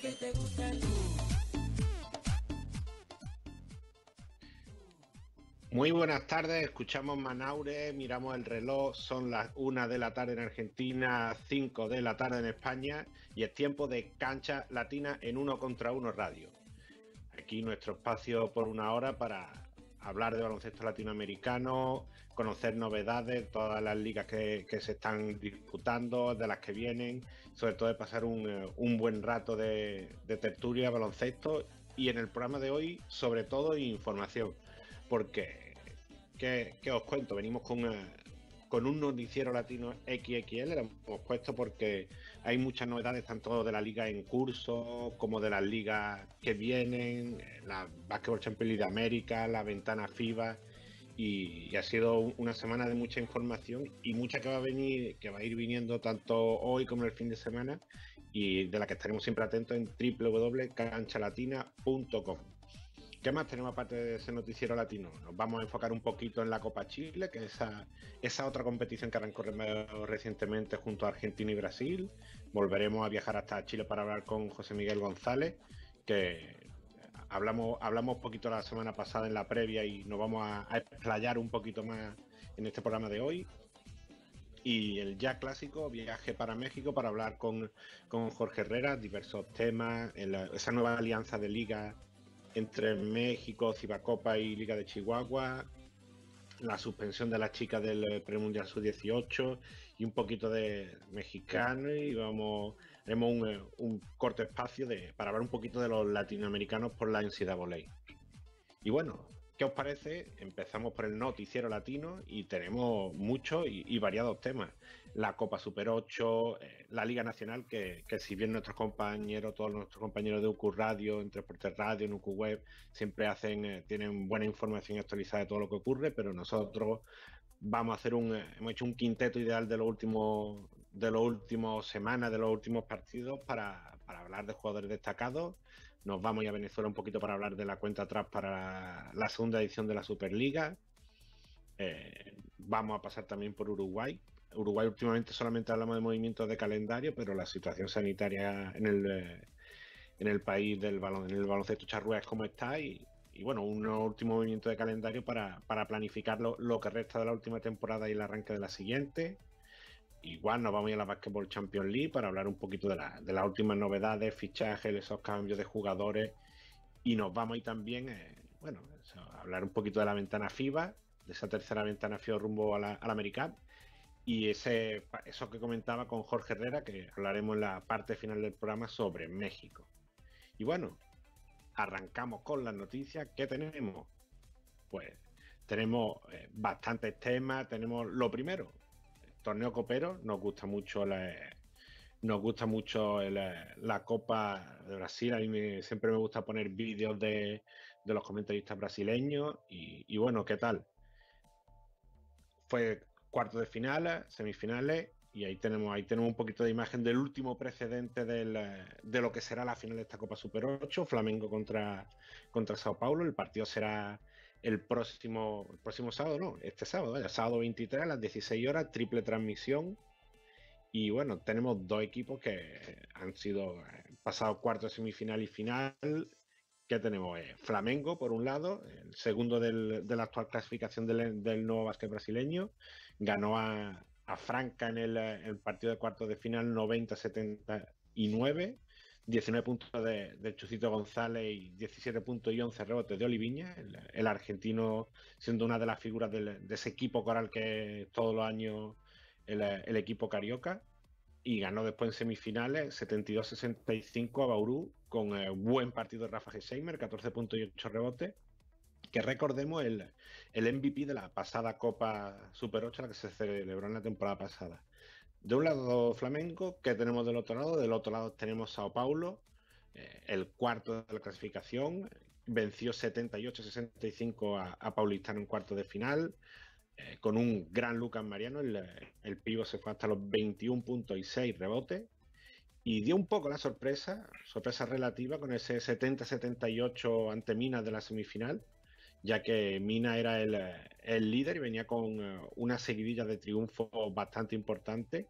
Que te gusta Muy buenas tardes, escuchamos Manaure, miramos el reloj, son las una de la tarde en Argentina, 5 de la tarde en España y es tiempo de cancha latina en uno contra uno radio. Aquí nuestro espacio por una hora para hablar de baloncesto latinoamericano, conocer novedades, todas las ligas que, se están disputando, de las que vienen, sobre todo de pasar un, eh, buen rato de, de tertulia, baloncesto y en el programa de hoy sobre todo información porque, ¿qué, os cuento? Venimos con, eh, con un noticiero latino XXL, lo hemos puesto porque hay muchas novedades, tanto de la liga en curso como de las ligas que vienen, la Basketball Champions League de América, la ventana FIBA. Y, ha sido una semana de mucha información y mucha que va a venir, que va a ir viniendo tanto hoy como el fin de semana y de la que estaremos siempre atentos en www.canchalatina.com. ¿Qué más tenemos aparte de ese noticiero latino? Nos vamos a enfocar un poquito en la Copa Chile, que es esa, otra competición que arrancó recientemente junto a Argentina y Brasil. Volveremos a viajar hasta Chile para hablar con José Miguel González, que hablamos, hablamos un poquito la semana pasada en la previa y nos vamos a, explayar un poquito más en este programa de hoy. Y el ya clásico, viaje para México para hablar con, Jorge Herrera, diversos temas, esa nueva alianza de liga entre México, Cibacopa y Liga de Chihuahua, la suspensión de las chicas del eh, Premundial Sub-18 y un poquito de mexicano y vamos, haremos un, eh, corto espacio de, para hablar un poquito de los latinoamericanos por la NCAA. Y bueno, ¿Qué os parece? Empezamos por el noticiero latino y tenemos muchos y, variados temas. La Copa Super 8, eh, la Liga Nacional, que, si bien nuestros compañeros, todos nuestros compañeros de UQ Radio, en Transporte Radio, en UQ Web, siempre hacen, eh, tienen buena información actualizada de todo lo que ocurre, pero nosotros vamos a hacer un, eh, hemos hecho un quinteto ideal de los últimos, de los últimos semanas, de los últimos partidos para, para hablar de jugadores destacados nos vamos a Venezuela un poquito para hablar de la cuenta atrás para la segunda edición de la Superliga. Eh, vamos a pasar también por Uruguay. Uruguay últimamente solamente hablamos de movimientos de calendario, pero la situación sanitaria en el, eh, en el país del balón, en el baloncesto charrúa es como está y, bueno, un último movimiento de calendario para, planificar lo, lo, que resta de la última temporada y el arranque de la siguiente. Igual nos vamos a ir a la Basketball Champions League para hablar un poquito de, las últimas novedades, fichajes, esos cambios de jugadores. Y nos vamos a ir también, eh, bueno, a hablar un poquito de la ventana FIBA, de esa tercera ventana FIBA rumbo a la, a Y ese, eso que comentaba con Jorge Herrera, que hablaremos en la parte final del programa sobre México. Y bueno, arrancamos con las noticias. ¿Qué tenemos? Pues tenemos eh, bastantes temas. Tenemos lo primero, torneo copero, nos gusta mucho la, nos gusta mucho la, Copa de Brasil. A mí siempre me gusta poner vídeos de, los comentaristas brasileños. Y, bueno, ¿qué tal? Fue cuarto de finales, semifinales. Y ahí tenemos, ahí tenemos un poquito de imagen del último precedente de lo que será la final de esta Copa Super 8, Flamengo contra, contra Sao Paulo. El partido será el próximo, el próximo sábado, no, este sábado, el sábado 23 a las 16 horas, triple transmisión. Y bueno, tenemos dos equipos que han sido eh, pasados cuarto, semifinal y final. Que tenemos eh, Flamengo, por un lado, el segundo de la actual clasificación del, nuevo básquet brasileño. Ganó a, Franca en el, el, partido de cuartos de final 90-79 19 puntos de, Chucito González y 17 puntos y 11 rebotes de Oliviña, el, argentino siendo una de las figuras de ese equipo coral que es todos los años el, equipo carioca. Y ganó después en semifinales 72-65 a Bauru con buen partido de Rafa Gesheimer, 14 puntos y 8 rebotes. Que recordemos el, el MVP de la pasada Copa Super 8, la que se celebró en la temporada pasada. De un lado Flamengo, que tenemos del otro lado? Del otro lado tenemos Sao Paulo, eh, el cuarto de la clasificación, venció 78-65 a, a, Paulistano en cuarto de final, eh, con un gran Lucas Mariano, el, el pivo se fue hasta los 21 puntos y 6 rebotes, y dio un poco la sorpresa, sorpresa relativa, con ese 70-78 ante Minas de la semifinal, ya que Mina era el, líder y venía con eh, una seguidilla de triunfos bastante importante.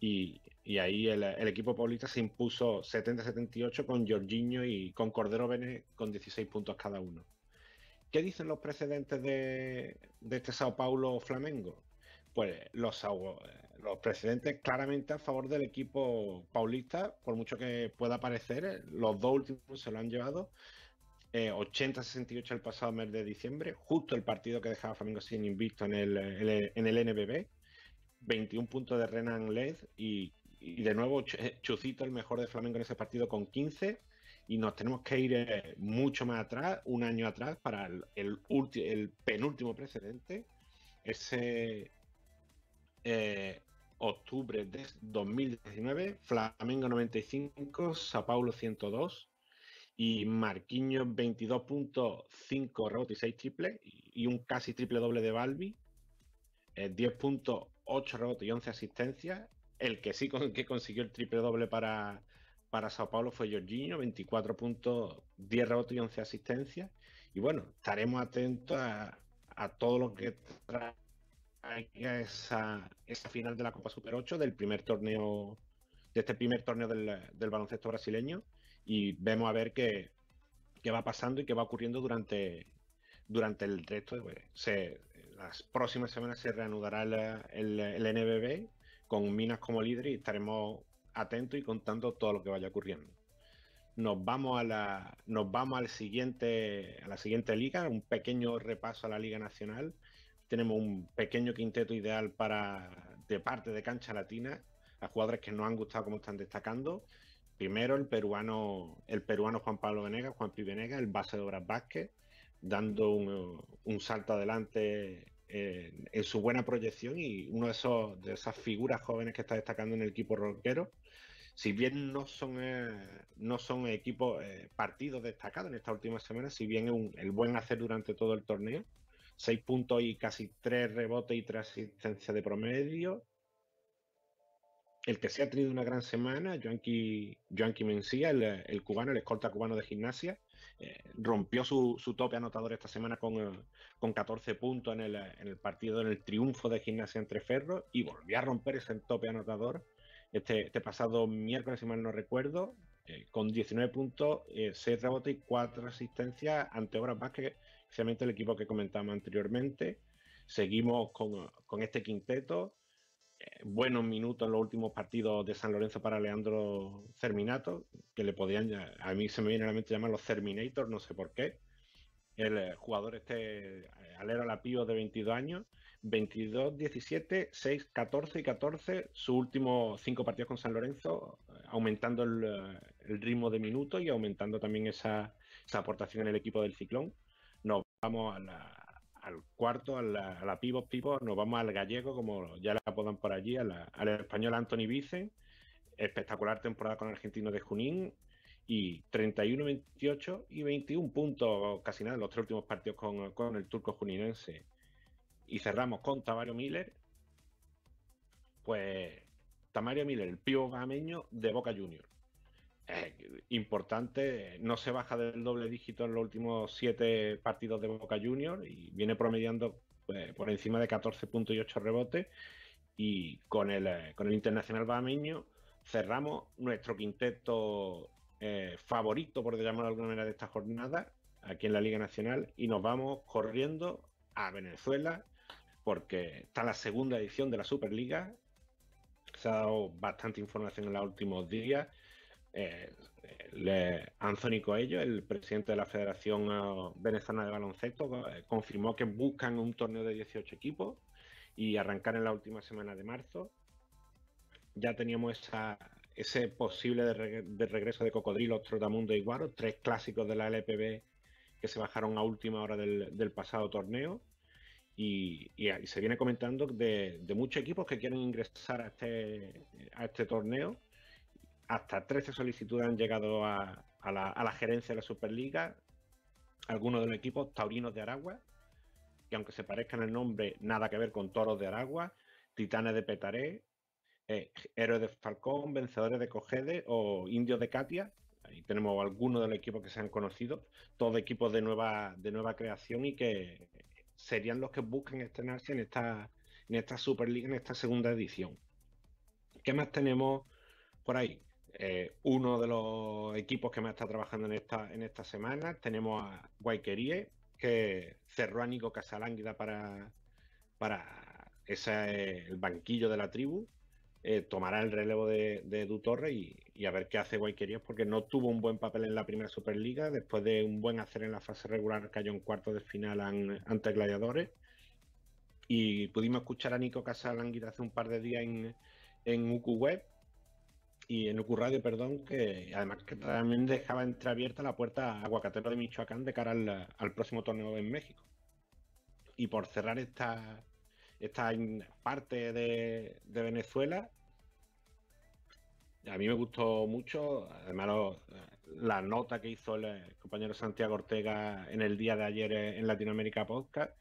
Y, ahí el, equipo paulista se impuso 70-78 con Jorginho y con Cordero Bene con 16 puntos cada uno. ¿Qué dicen los precedentes de, este Sao Paulo Flamengo? Pues los, los precedentes claramente a favor del equipo paulista, por mucho que pueda parecer, los dos últimos se lo han llevado. 80-68 eh, el pasado mes de diciembre, justo el partido que dejaba Flamengo sin invicto en el, en el NBB. 21 puntos de Renan Led y, de nuevo Chucito el mejor de Flamengo en ese partido con 15 y nos tenemos que ir eh, mucho más atrás, un año atrás, para el, el, penúltimo precedente, ese eh, octubre de 2019, Flamengo 95, Sao Paulo 102 y Marquinhos 22.5 rebotes y 6 triples y un casi triple doble de Balbi, 10 eh, puntos, 8 rebotes y 11 asistencias. El que sí que consiguió el triple doble para, para Sao Paulo fue Jorginho, 24 puntos, 10 rebotes y 11 asistencias. Y bueno, estaremos atentos a, todo lo que traiga esa, esa final de la Copa Super 8 del primer torneo, de este primer torneo del, baloncesto brasileño. Y vemos a ver qué, qué, va pasando y qué va ocurriendo durante, durante el resto. Pues, se, las próximas semanas se reanudará el, el, el NBB con Minas como líder y estaremos atento y contando todo lo que vaya ocurriendo. Nos vamos a la, nos vamos al siguiente, a la siguiente liga, un pequeño repaso a la Liga Nacional. Tenemos un pequeño quinteto ideal para de parte de cancha latina, a jugadores que nos han gustado como están destacando. Primero el peruano, el peruano Juan Pablo Venegas, Juan Venegas, el base de Obras Vázquez, dando un, salto adelante en, su buena proyección y uno de esos de esas figuras jóvenes que está destacando en el equipo roquero si bien no son, eh, no son equipos, eh, partidos destacados en estas últimas semanas, si bien un, el buen hacer durante todo el torneo, seis puntos y casi tres rebotes y tres asistencias de promedio. El que se ha tenido una gran semana, Joanqui, Mencía, el, cubano, el escolta cubano de gimnasia, eh, rompió su, tope anotador esta semana con, con 14 puntos en el, en el, partido, en el triunfo de gimnasia entre Ferro y volvió a romper ese tope anotador este, este, pasado miércoles, si mal no recuerdo, eh, con 19 puntos, 6 eh, rebotes y 4 asistencias ante Obras Vázquez, especialmente el equipo que comentábamos anteriormente. Seguimos con, este quinteto. Eh, buenos minutos en los últimos partidos de San Lorenzo para Leandro Cerminato, que le podían, a mí se me viene a la mente llamar los Terminators, no sé por qué. El jugador este alero la pío de 22 años 22, 17, 6, 14 y 14, sus últimos cinco partidos con San Lorenzo, aumentando el, ritmo de minutos y aumentando también esa, aportación en el equipo del Ciclón. Nos vamos al cuarto, a la, a pivot, nos vamos al gallego, como ya la apodan por allí, al español Anthony Vicen, espectacular temporada con argentino de Junín, y 31, 28 y 21 puntos, casi nada, en los tres últimos partidos con, con el turco juninense. Y cerramos con Tamario Miller. Pues Tamario Miller, el pío gameño de Boca Junior. Importante, no se baja del doble dígito en los últimos siete partidos de Boca Junior y viene promediando pues, por encima de 14 puntos y 8 rebotes. Y con el, eh, con el Internacional Bahameño cerramos nuestro quinteto eh, favorito, por llamarlo de alguna manera, de esta jornada aquí en la Liga Nacional y nos vamos corriendo a Venezuela porque está la segunda edición de la Superliga. Se ha dado bastante información en los últimos días. Eh, Anthony Coello, el presidente de la Federación Venezolana de Baloncesto, eh, confirmó que buscan un torneo de 18 equipos y arrancar en la última semana de marzo. Ya teníamos ese posible de, regreso de Cocodrilo, Trotamundo y Guaro, tres clásicos de la LPB que se bajaron a última hora del pasado torneo. Y, se viene comentando de, muchos equipos que quieren ingresar a este, a este torneo. Hasta 13 solicitudes han llegado a, la, gerencia de la Superliga. Algunos de los equipos taurinos de Aragua, que aunque se parezcan el nombre, nada que ver con toros de Aragua, titanes de Petaré, eh, héroes de Falcón, vencedores de Cogede o indios de Katia. Ahí tenemos algunos de los equipos que se han conocido, todos equipos de nueva, de nueva creación y que serían los que buscan estrenarse en esta, en esta Superliga, en esta segunda edición. ¿Qué más tenemos por ahí? Eh, uno de los equipos que más está trabajando en esta, en semana, tenemos a Guayquerie, que cerró a Nico Casalánguida para, para ese, el banquillo de la tribu. Eh, tomará el relevo de, de Edu Torres y, a ver qué hace Guayquerías, porque no tuvo un buen papel en la primera Superliga. Después de un buen hacer en la fase regular, cayó en cuarto de final ante Gladiadores. Y pudimos escuchar a Nico Casalanguida hace un par de días en, en UQ Web y en UQ Radio, perdón, que además que también dejaba entreabierta la puerta a Aguacatero de Michoacán de cara al, próximo torneo en México. Y por cerrar esta, esta parte de, de Venezuela, a mí me gustó mucho, además la nota que hizo el compañero Santiago Ortega en el día de ayer en Latinoamérica Podcast,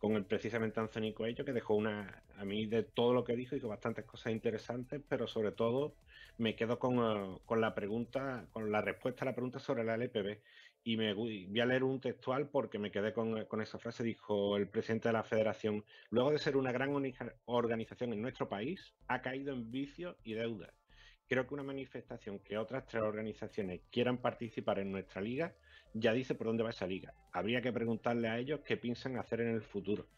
con el precisamente Anthony Coelho, que dejó una, a mí de todo lo que dijo, dijo bastantes cosas interesantes, pero sobre todo me quedo con, eh, la pregunta, con la respuesta a la pregunta sobre la LPB. Y me voy a leer un textual porque me quedé con, con esa frase, dijo el presidente de la federación, luego de ser una gran organización en nuestro país, ha caído en vicios y deudas creo que una manifestación que otras tres organizaciones quieran participar en nuestra liga ya dice por dónde va esa liga. Habría que preguntarle a ellos qué piensan hacer en el futuro.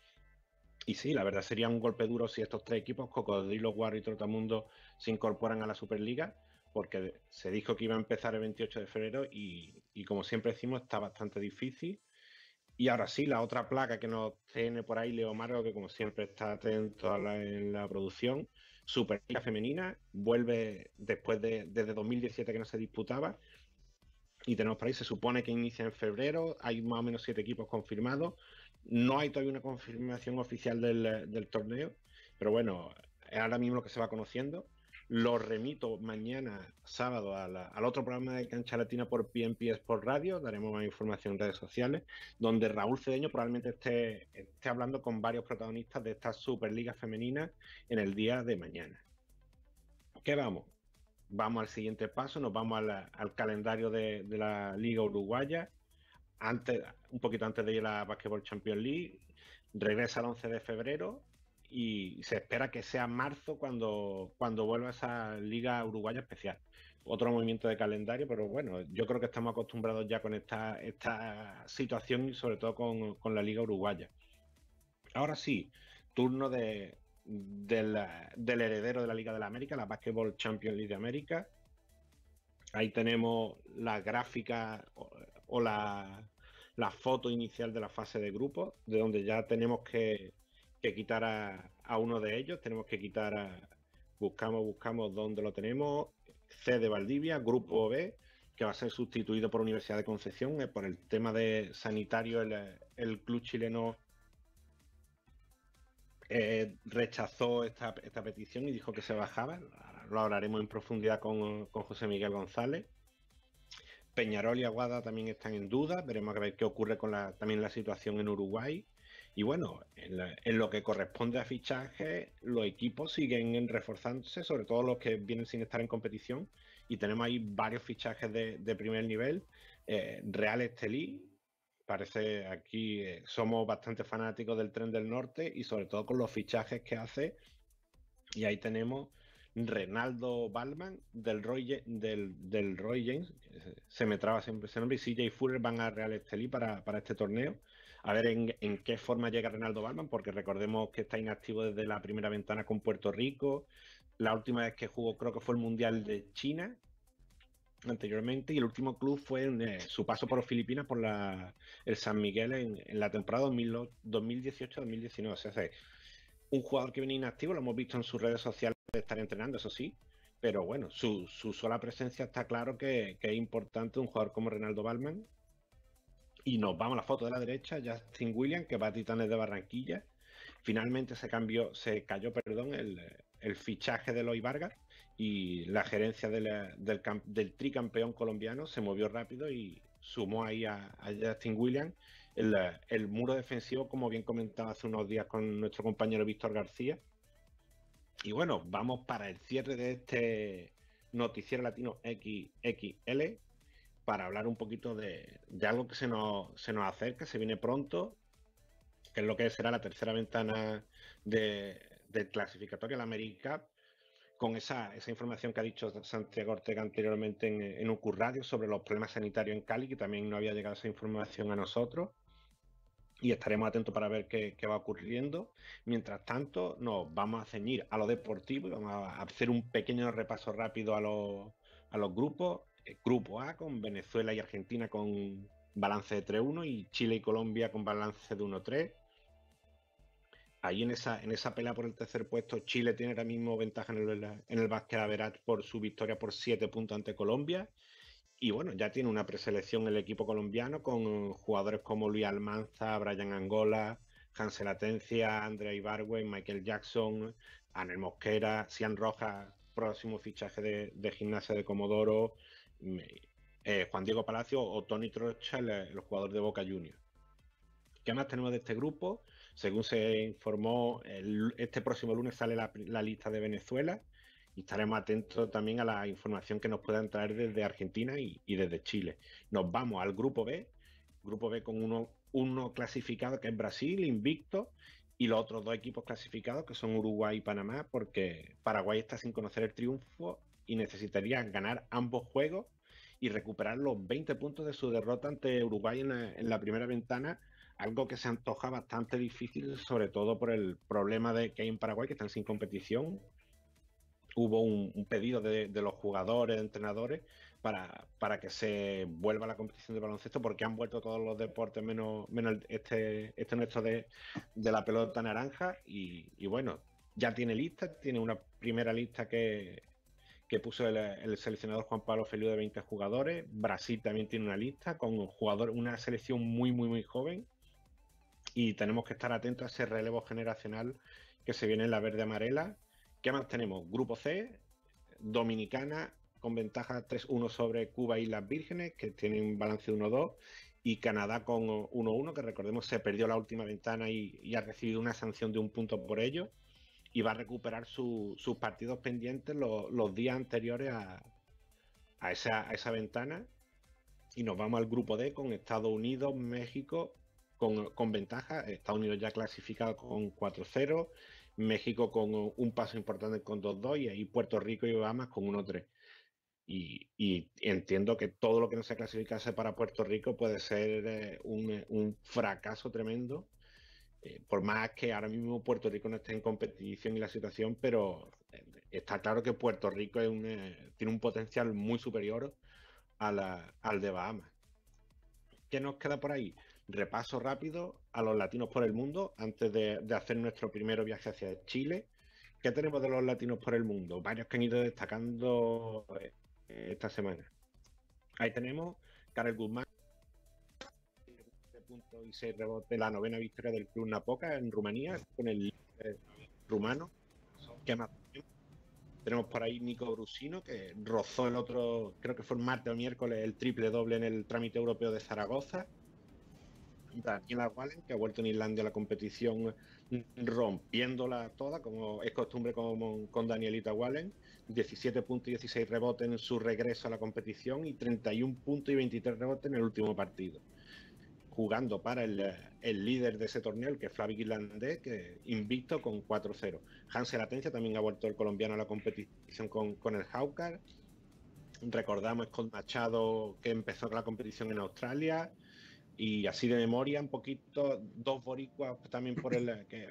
Y sí, la verdad sería un golpe duro si estos tres equipos, Cocodrilo, Guarro y Trotamundo, se incorporan a la Superliga, porque se dijo que iba a empezar el 28 de febrero y, como siempre decimos, está bastante difícil. Y ahora sí, la otra placa que nos tiene por ahí Leo Margo, que como siempre está atento a en la producción, Superliga Femenina, vuelve después de desde 2017 que no se disputaba. Y tenemos por ahí, se supone que inicia en febrero, hay más o menos siete equipos confirmados. No hay todavía una confirmación oficial del, torneo, pero bueno, es ahora mismo lo que se va conociendo. Lo remito mañana, sábado, al otro programa de Cancha Latina por PNP Sport Radio. Daremos más información en redes sociales, donde Raúl Cedeño probablemente esté, esté hablando con varios protagonistas de esta Superliga Femenina en el día de mañana. ¿Qué vamos? Vamos al siguiente paso, nos vamos al calendario de, la Liga Uruguaya. Antes, un poquito antes de ir a la Basketball Champions League, regresa el 11 de febrero y se espera que sea marzo cuando, cuando vuelva esa Liga Uruguaya Especial. Otro movimiento de calendario, pero bueno, yo creo que estamos acostumbrados ya con esta, esta situación y sobre todo con, la Liga Uruguaya. Ahora sí, turno de, del heredero de la Liga de la América, la Basketball Champions League de América. Ahí tenemos la gráfica o, la, la, foto inicial de la fase de grupo, de donde ya tenemos que que quitar a, uno de ellos, tenemos que quitar a. Buscamos, buscamos dónde lo tenemos. C de Valdivia, Grupo B, que va a ser sustituido por Universidad de Concepción. Eh, por el tema de sanitario, el, club chileno eh, rechazó esta, petición y dijo que se bajaba. Lo hablaremos en profundidad con, José Miguel González. Peñarol y Aguada también están en duda. Veremos a ver qué ocurre con la, también la situación en Uruguay. Y bueno, en, lo que corresponde a fichaje, los equipos siguen reforzándose, sobre todo los que vienen sin estar en competición. Y tenemos ahí varios fichajes de, primer nivel. Eh, Real Estelí, parece aquí eh, somos bastante fanáticos del tren del norte y sobre todo con los fichajes que hace. Y ahí tenemos Renaldo Balman del Roy, del, del Roy James, se me traba siempre ese nombre, y CJ Fuller van a Real Estelí para, para este torneo a ver en, qué forma llega Renaldo Balman, porque recordemos que está inactivo desde la primera ventana con Puerto Rico. La última vez que jugó creo que fue el Mundial de China anteriormente y el último club fue en, eh, su paso por Filipinas por la, el San Miguel en, la temporada 2018-2019. O sea, un jugador que viene inactivo, lo hemos visto en sus redes sociales de estar entrenando, eso sí, pero bueno, su, sola presencia está claro que, que, es importante un jugador como Renaldo Balman y nos vamos a la foto de la derecha, Justin Williams, que va a Titanes de Barranquilla. Finalmente se cambió, se cayó, perdón, el, fichaje de Loy Vargas y la gerencia del, tricampeón colombiano se movió rápido y sumó ahí a, Justin Williams el, muro defensivo, como bien comentaba hace unos días con nuestro compañero Víctor García. Y bueno, vamos para el cierre de este noticiero latino XXL para hablar un poquito de, algo que se nos, se nos acerca, se viene pronto, que es lo que será la tercera ventana de, a la América con esa, esa, información que ha dicho Santiago Ortega anteriormente en, en UQ Radio sobre los problemas sanitarios en Cali, que también no había llegado esa información a nosotros. Y estaremos atentos para ver qué, qué va ocurriendo. Mientras tanto, nos vamos a ceñir a lo deportivo y vamos a hacer un pequeño repaso rápido a los, a los grupos. El grupo A con Venezuela y Argentina con balance de 3-1 y Chile y Colombia con balance de 1-3 ahí en esa, en esa pelea por el tercer puesto, Chile tiene ahora mismo ventaja en el, en el Basket por su victoria por siete puntos ante Colombia. Y bueno, ya tiene una preselección el equipo colombiano con jugadores como Luis Almanza, Brian Angola, Hansel Atencia, Andrea Ibargüen, Michael Jackson, Anel Mosquera, Cian Rojas, próximo fichaje de, gimnasia de Comodoro, eh, Juan Diego Palacio o Tony Trocha, el, el jugador de Boca Juniors. ¿Qué más tenemos de este grupo? Según se informó, este próximo lunes sale la, lista de Venezuela y estaremos atentos también a la información que nos puedan traer desde Argentina y, desde Chile. Nos vamos al grupo B, grupo B con uno, clasificado que es Brasil, invicto, y los otros dos equipos clasificados que son Uruguay y Panamá, porque Paraguay está sin conocer el triunfo y necesitaría ganar ambos juegos y recuperar los 20 puntos de su derrota ante Uruguay en la primera ventana algo que se antoja bastante difícil, sobre todo por el problema de que hay en Paraguay, que están sin competición. Hubo un, pedido de, los jugadores, entrenadores, para, para, que se vuelva la competición de baloncesto, porque han vuelto todos los deportes menos, este, este nuestro de, la pelota naranja. Y, bueno, ya tiene lista, tiene una primera lista que, que puso el, seleccionador Juan Pablo Feliu de 20 jugadores. Brasil también tiene una lista con jugadores, una selección muy, muy, muy joven y tenemos que estar atentos a ese relevo generacional que se viene en la verde amarela. ¿Qué más tenemos? Grupo C, Dominicana con ventaja 3-1 sobre Cuba y las Vírgenes, que tienen un balance 1-2, y Canadá con 1-1, que recordemos se perdió la última ventana y, ha recibido una sanción de un punto por ello, y va a recuperar sus partidos pendientes los, días anteriores a, a, esa, a esa ventana. Y nos vamos al grupo D con Estados Unidos, México con, ventaja. Estados Unidos ya clasificado con 4-0, México con un paso importante con 2-2 y ahí Puerto Rico y Bahamas con 1-3. Y, entiendo que todo lo que no se clasificase para Puerto Rico puede ser eh, un, fracaso tremendo. Eh, por más que ahora mismo Puerto Rico no esté en competición y la situación, pero eh, está claro que Puerto Rico tiene un potencial muy superior al de Bahamas. ¿Qué nos queda por ahí? Repaso rápido a los latinos por el mundo antes de, hacer nuestro primer viaje hacia Chile. ¿Qué tenemos de los latinos por el mundo? Varios que han ido destacando eh, esta semana. Ahí tenemos Karel Guzmán, punto y seis rebotes, la novena victoria del club Napoca en Rumanía con el rumano. ¿Qué más? Tenemos por ahí Nico Brusino, que rozó el otro, creo que fue el martes o miércoles, el triple doble en el trámite europeo de Zaragoza. Daniela Wallen, que ha vuelto en Islandia a la competición rompiéndola toda, como es costumbre con, con Danielita Wallen. 17 puntos y 16 rebotes en su regreso a la competición y 31 puntos y 23 rebotes en el último partido. Jugando para el, líder de ese torneo, el que es Flavio Irlandés, que invicto con 4-0. Hansel Atencia también ha vuelto el colombiano a la competición con, con el Hawker. Recordamos con Machado que empezó la competición en Australia. Y así de memoria, un poquito, dos boricuas también por el que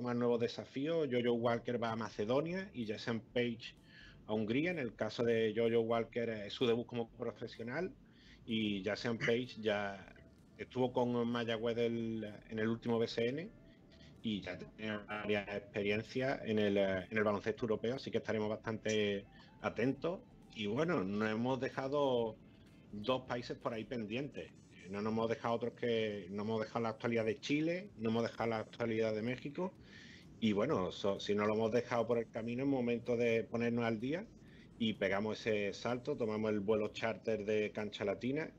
más nuevo desafío. Jojo Walker va a Macedonia y Jason Page a Hungría. En el caso de Jojo Walker es su debut como profesional y Jason Page ya estuvo con Mayagüez en el último BCN y ya tiene varias experiencias en el, en el baloncesto europeo, así que estaremos bastante atentos. Y bueno, nos hemos dejado dos países por ahí pendientes no nos hemos dejado otros que no hemos dejado la actualidad de Chile, no hemos dejado la actualidad de México. Y bueno, si no lo hemos dejado por el camino, es momento de ponernos al día y pegamos ese salto, tomamos el vuelo charter de Cancha Latina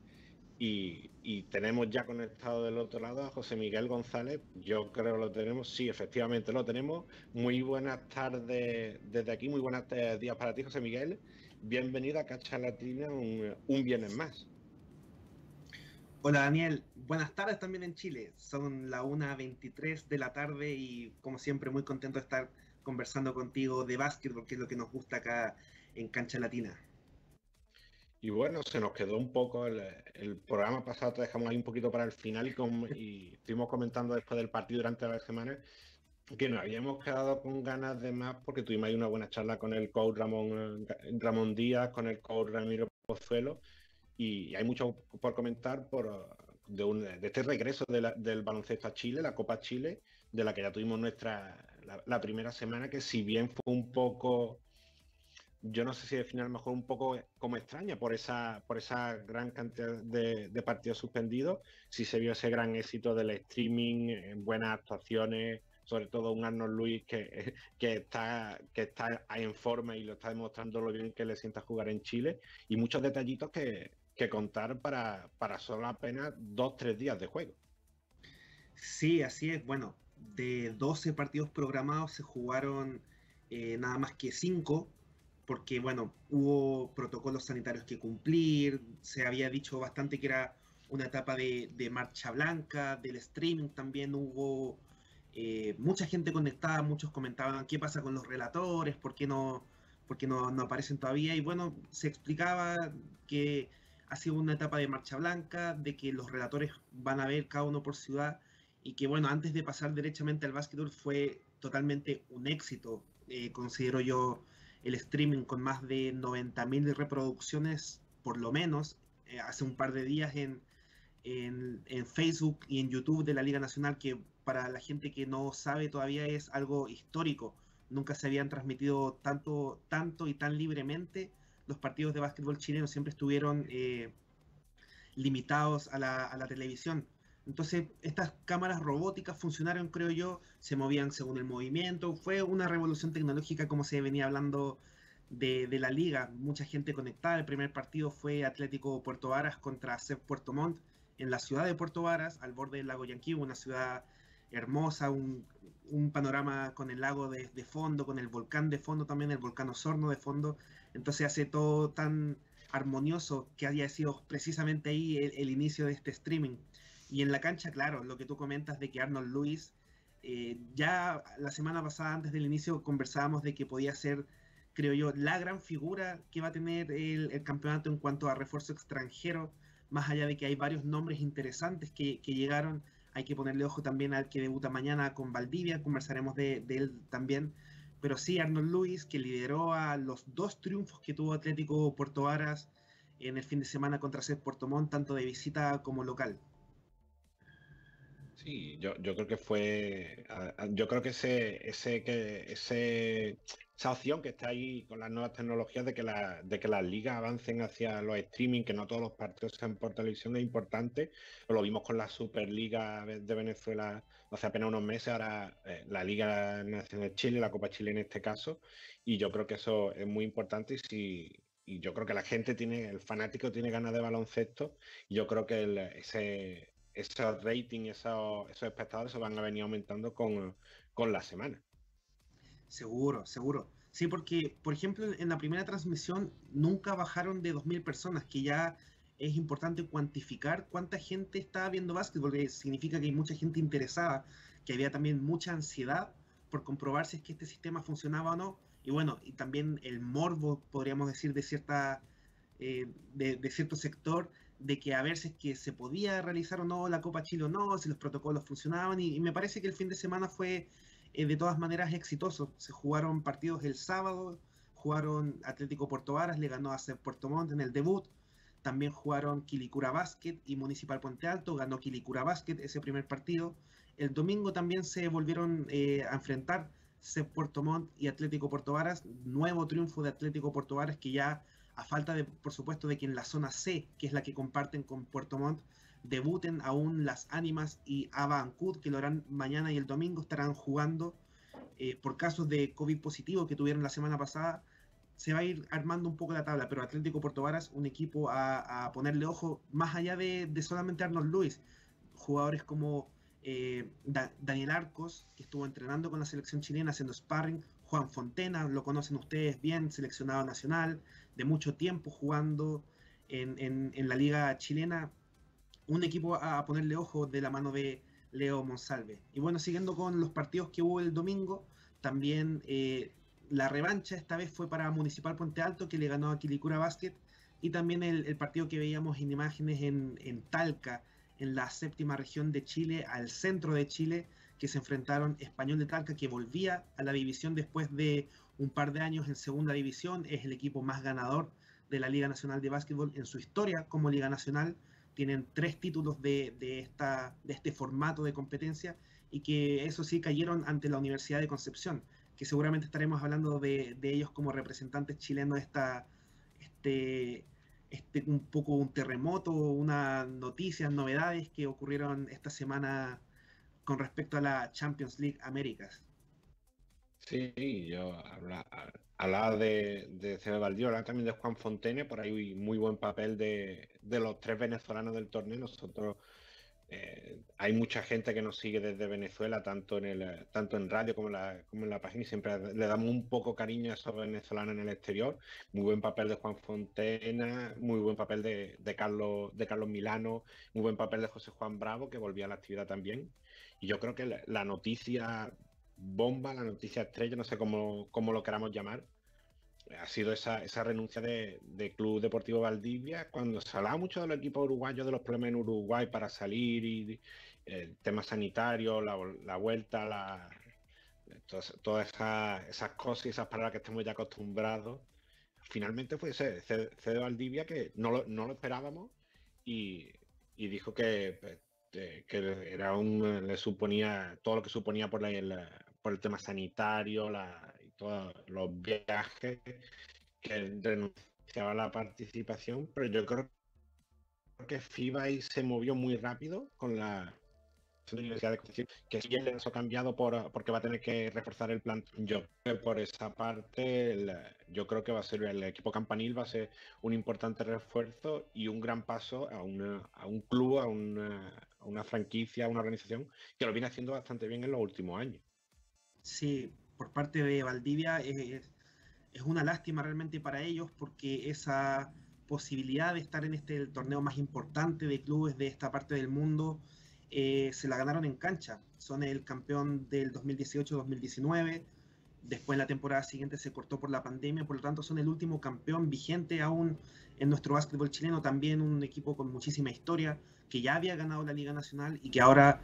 y, tenemos ya conectado del otro lado a José Miguel González. Yo creo que lo tenemos, sí, efectivamente lo tenemos. Muy buenas tardes desde aquí, muy buenos días para ti, José Miguel. Bienvenido a Cancha Latina un, un viernes más. Hola Daniel, buenas tardes también en Chile. Son la 1.23 de la tarde y como siempre muy contento de estar conversando contigo de básquetbol, que es lo que nos gusta acá en Cancha Latina. Y bueno, se nos quedó un poco el, programa pasado, te dejamos ahí un poquito para el final y, estuvimos comentando después del partido durante la semana que nos habíamos quedado con ganas de más porque tuvimos ahí una buena charla con el coach Ramón, Ramón Díaz, con el coach Ramiro Pozuelo y hay mucho por comentar por, de, este regreso del baloncesto a Chile, la Copa Chile, de la que ya tuvimos nuestra la, primera semana, que si bien fue un poco, yo no sé si definir mejor un poco como extraña por esa, por esa gran cantidad de, partidos suspendidos, si se vio ese gran éxito del streaming, buenas actuaciones, sobre todo un Arnold Luis que, que, está, que está en forma y lo está demostrando lo bien que le sienta jugar en Chile, y muchos detallitos que, que contar para, para solo apenas dos, tres días de juego. Sí, así es. Bueno, de 12 partidos programados se jugaron eh, nada más que 5, porque bueno, hubo protocolos sanitarios que cumplir, se había dicho bastante que era una etapa de, marcha blanca, del streaming también hubo eh, mucha gente conectada, muchos comentaban qué pasa con los relatores, por qué no, por qué no, no aparecen todavía, y bueno, se explicaba que ha sido una etapa de marcha blanca, de que los relatores van a ver cada uno por ciudad y que bueno, antes de pasar derechamente al básquetbol fue totalmente un éxito, eh, considero yo, el streaming con más de 90.000 reproducciones por lo menos eh, hace un par de días en, en, en, Facebook y en YouTube de la Liga Nacional, que para la gente que no sabe todavía es algo histórico. Nunca se habían transmitido tanto, tanto y tan libremente los partidos de básquetbol chilenos siempre estuvieron eh, limitados a la, televisión. Entonces, estas cámaras robóticas funcionaron, creo yo, se movían según el movimiento. Fue una revolución tecnológica, como se venía hablando de, la liga. Mucha gente conectada. El primer partido fue Atlético Puerto Varas contra CEP Puerto Montt en la ciudad de Puerto Varas, al borde del lago Yanquihue, una ciudad hermosa, un, panorama con el lago de, de, fondo, con el volcán de fondo también, el volcán Osorno de fondo. Entonces hace todo tan armonioso que haya sido precisamente ahí el, inicio de este streaming. Y en la cancha, claro, lo que tú comentas de que Arnold Lewis, eh, ya la semana pasada, antes del inicio, conversábamos de que podía ser, creo yo, la gran figura que va a tener el, campeonato en cuanto a refuerzo extranjero, más allá de que hay varios nombres interesantes que, llegaron. Hay que ponerle ojo también al que debuta mañana con Valdivia, conversaremos de, él también pero sí Arnold Lewis, que lideró a los dos triunfos que tuvo Atlético Puerto Varas en el fin de semana contra Puerto Portomont, tanto de visita como local. Sí, yo, yo creo que fue. Yo creo que ese, ese, que ese esa opción que está ahí con las nuevas tecnologías de que, la, de que las ligas avancen hacia los streaming, que no todos los partidos sean por televisión, es importante. Lo vimos con la Superliga de Venezuela hace apenas unos meses, ahora eh, la Liga Nacional de Chile, la Copa Chile en este caso, y yo creo que eso es muy importante y si, y yo creo que la gente tiene, el fanático tiene ganas de baloncesto, y yo creo que el, ese, esos rating, esos, esos espectadores se van a venir aumentando con, con la semana. Seguro, seguro. Sí, porque, por ejemplo, en la primera transmisión nunca bajaron de 2.000 personas, que ya es importante cuantificar cuánta gente estaba viendo básquetbol, porque significa que hay mucha gente interesada, que había también mucha ansiedad por comprobar si que este sistema funcionaba o no. Y bueno, y también el morbo, podríamos decir, de cierta eh, de, cierto sector, de que a ver si es que se podía realizar o no la Copa Chile o no, si los protocolos funcionaban. y me parece que el fin de semana fue eh, de todas maneras exitoso. Se jugaron partidos el sábado, jugaron Atlético Puerto Varas, le ganó a Puerto Montt en el debut. También jugaron Quilicura Basket y Municipal Puente Alto, ganó Quilicura Basket ese primer partido. El domingo también se volvieron eh, a enfrentar CEP Puerto Montt y Atlético Puerto Varas. Nuevo triunfo de Atlético Puerto Varas que ya, a falta de, por supuesto, de que en la zona C, que es la que comparten con Puerto Montt, debuten aún las Ánimas y Ancud, que lo harán mañana y el domingo, estarán jugando eh, por casos de COVID positivo que tuvieron la semana pasada. Se va a ir armando un poco la tabla, pero Atlético Puerto Varas, un equipo a, ponerle ojo, más allá de, solamente Arnold Luis, jugadores como eh, Daniel Arcos, que estuvo entrenando con la selección chilena haciendo sparring, Juan Fontena, lo conocen ustedes bien, seleccionado nacional, de mucho tiempo jugando en la liga chilena, un equipo a, ponerle ojo de la mano de Leo Monsalve. Y bueno, siguiendo con los partidos que hubo el domingo, también eh, la revancha esta vez fue para Municipal Puente Alto, que le ganó a Quilicura Basket, y también el, partido que veíamos en imágenes en, en, Talca, en la séptima región de Chile, al centro de Chile, que se enfrentaron Español de Talca, que volvía a la división después de un par de años en segunda división, es el equipo más ganador de la Liga Nacional de Básquetbol en su historia como Liga Nacional. Tienen tres títulos de, esta, de este formato de competencia y que eso sí cayeron ante la Universidad de Concepción, que seguramente estaremos hablando de, ellos como representantes chilenos de esta, este, este, un poco un terremoto, unas noticias, novedades que ocurrieron esta semana con respecto a la Champions League Américas. Sí, yo hablaba de, de CB Valdiola, también de Juan Fontene, por ahí muy buen papel de, los tres venezolanos del torneo. Nosotros eh, hay mucha gente que nos sigue desde Venezuela, tanto en el, tanto en radio como en la, como en la página, y siempre le damos un poco cariño a esos venezolanos en el exterior. Muy buen papel de Juan Fontena, muy buen papel de, de Carlos, de Carlos Milano, muy buen papel de José Juan Bravo, que volvía a la actividad también. Y yo creo que la noticia bomba, la noticia estrella, no sé cómo, lo queramos llamar, ha sido esa, renuncia de, Club Deportivo Valdivia, cuando se hablaba mucho de los equipos uruguayos, de los problemas en Uruguay para salir y el tema sanitario, la, vuelta, la, todas, esas, cosas y esas palabras que estamos ya acostumbrados. Finalmente fue ese Cedo Valdivia que no lo, no lo esperábamos y, dijo que, pues, que era un le suponía todo lo que suponía por la, por el tema sanitario la, y todos los viajes, que renunciaba a la participación, pero yo creo que FIBA ahí se movió muy rápido con la Universidad de que si bien eso ha cambiado por, porque va a tener que reforzar el plan. Yo por esa parte, yo creo que va a ser el equipo campanil, va a ser un importante refuerzo y un gran paso a, a un club, a una, a una franquicia, a una organización que lo viene haciendo bastante bien en los últimos años. Sí, por parte de Valdivia es, una lástima realmente para ellos porque esa posibilidad de estar en este torneo más importante de clubes de esta parte del mundo eh, se la ganaron en cancha. Son el campeón del 2018-2019. Después la temporada siguiente se cortó por la pandemia, por lo tanto son el último campeón vigente aún en nuestro básquetbol chileno. También un equipo con muchísima historia que ya había ganado la Liga Nacional y que ahora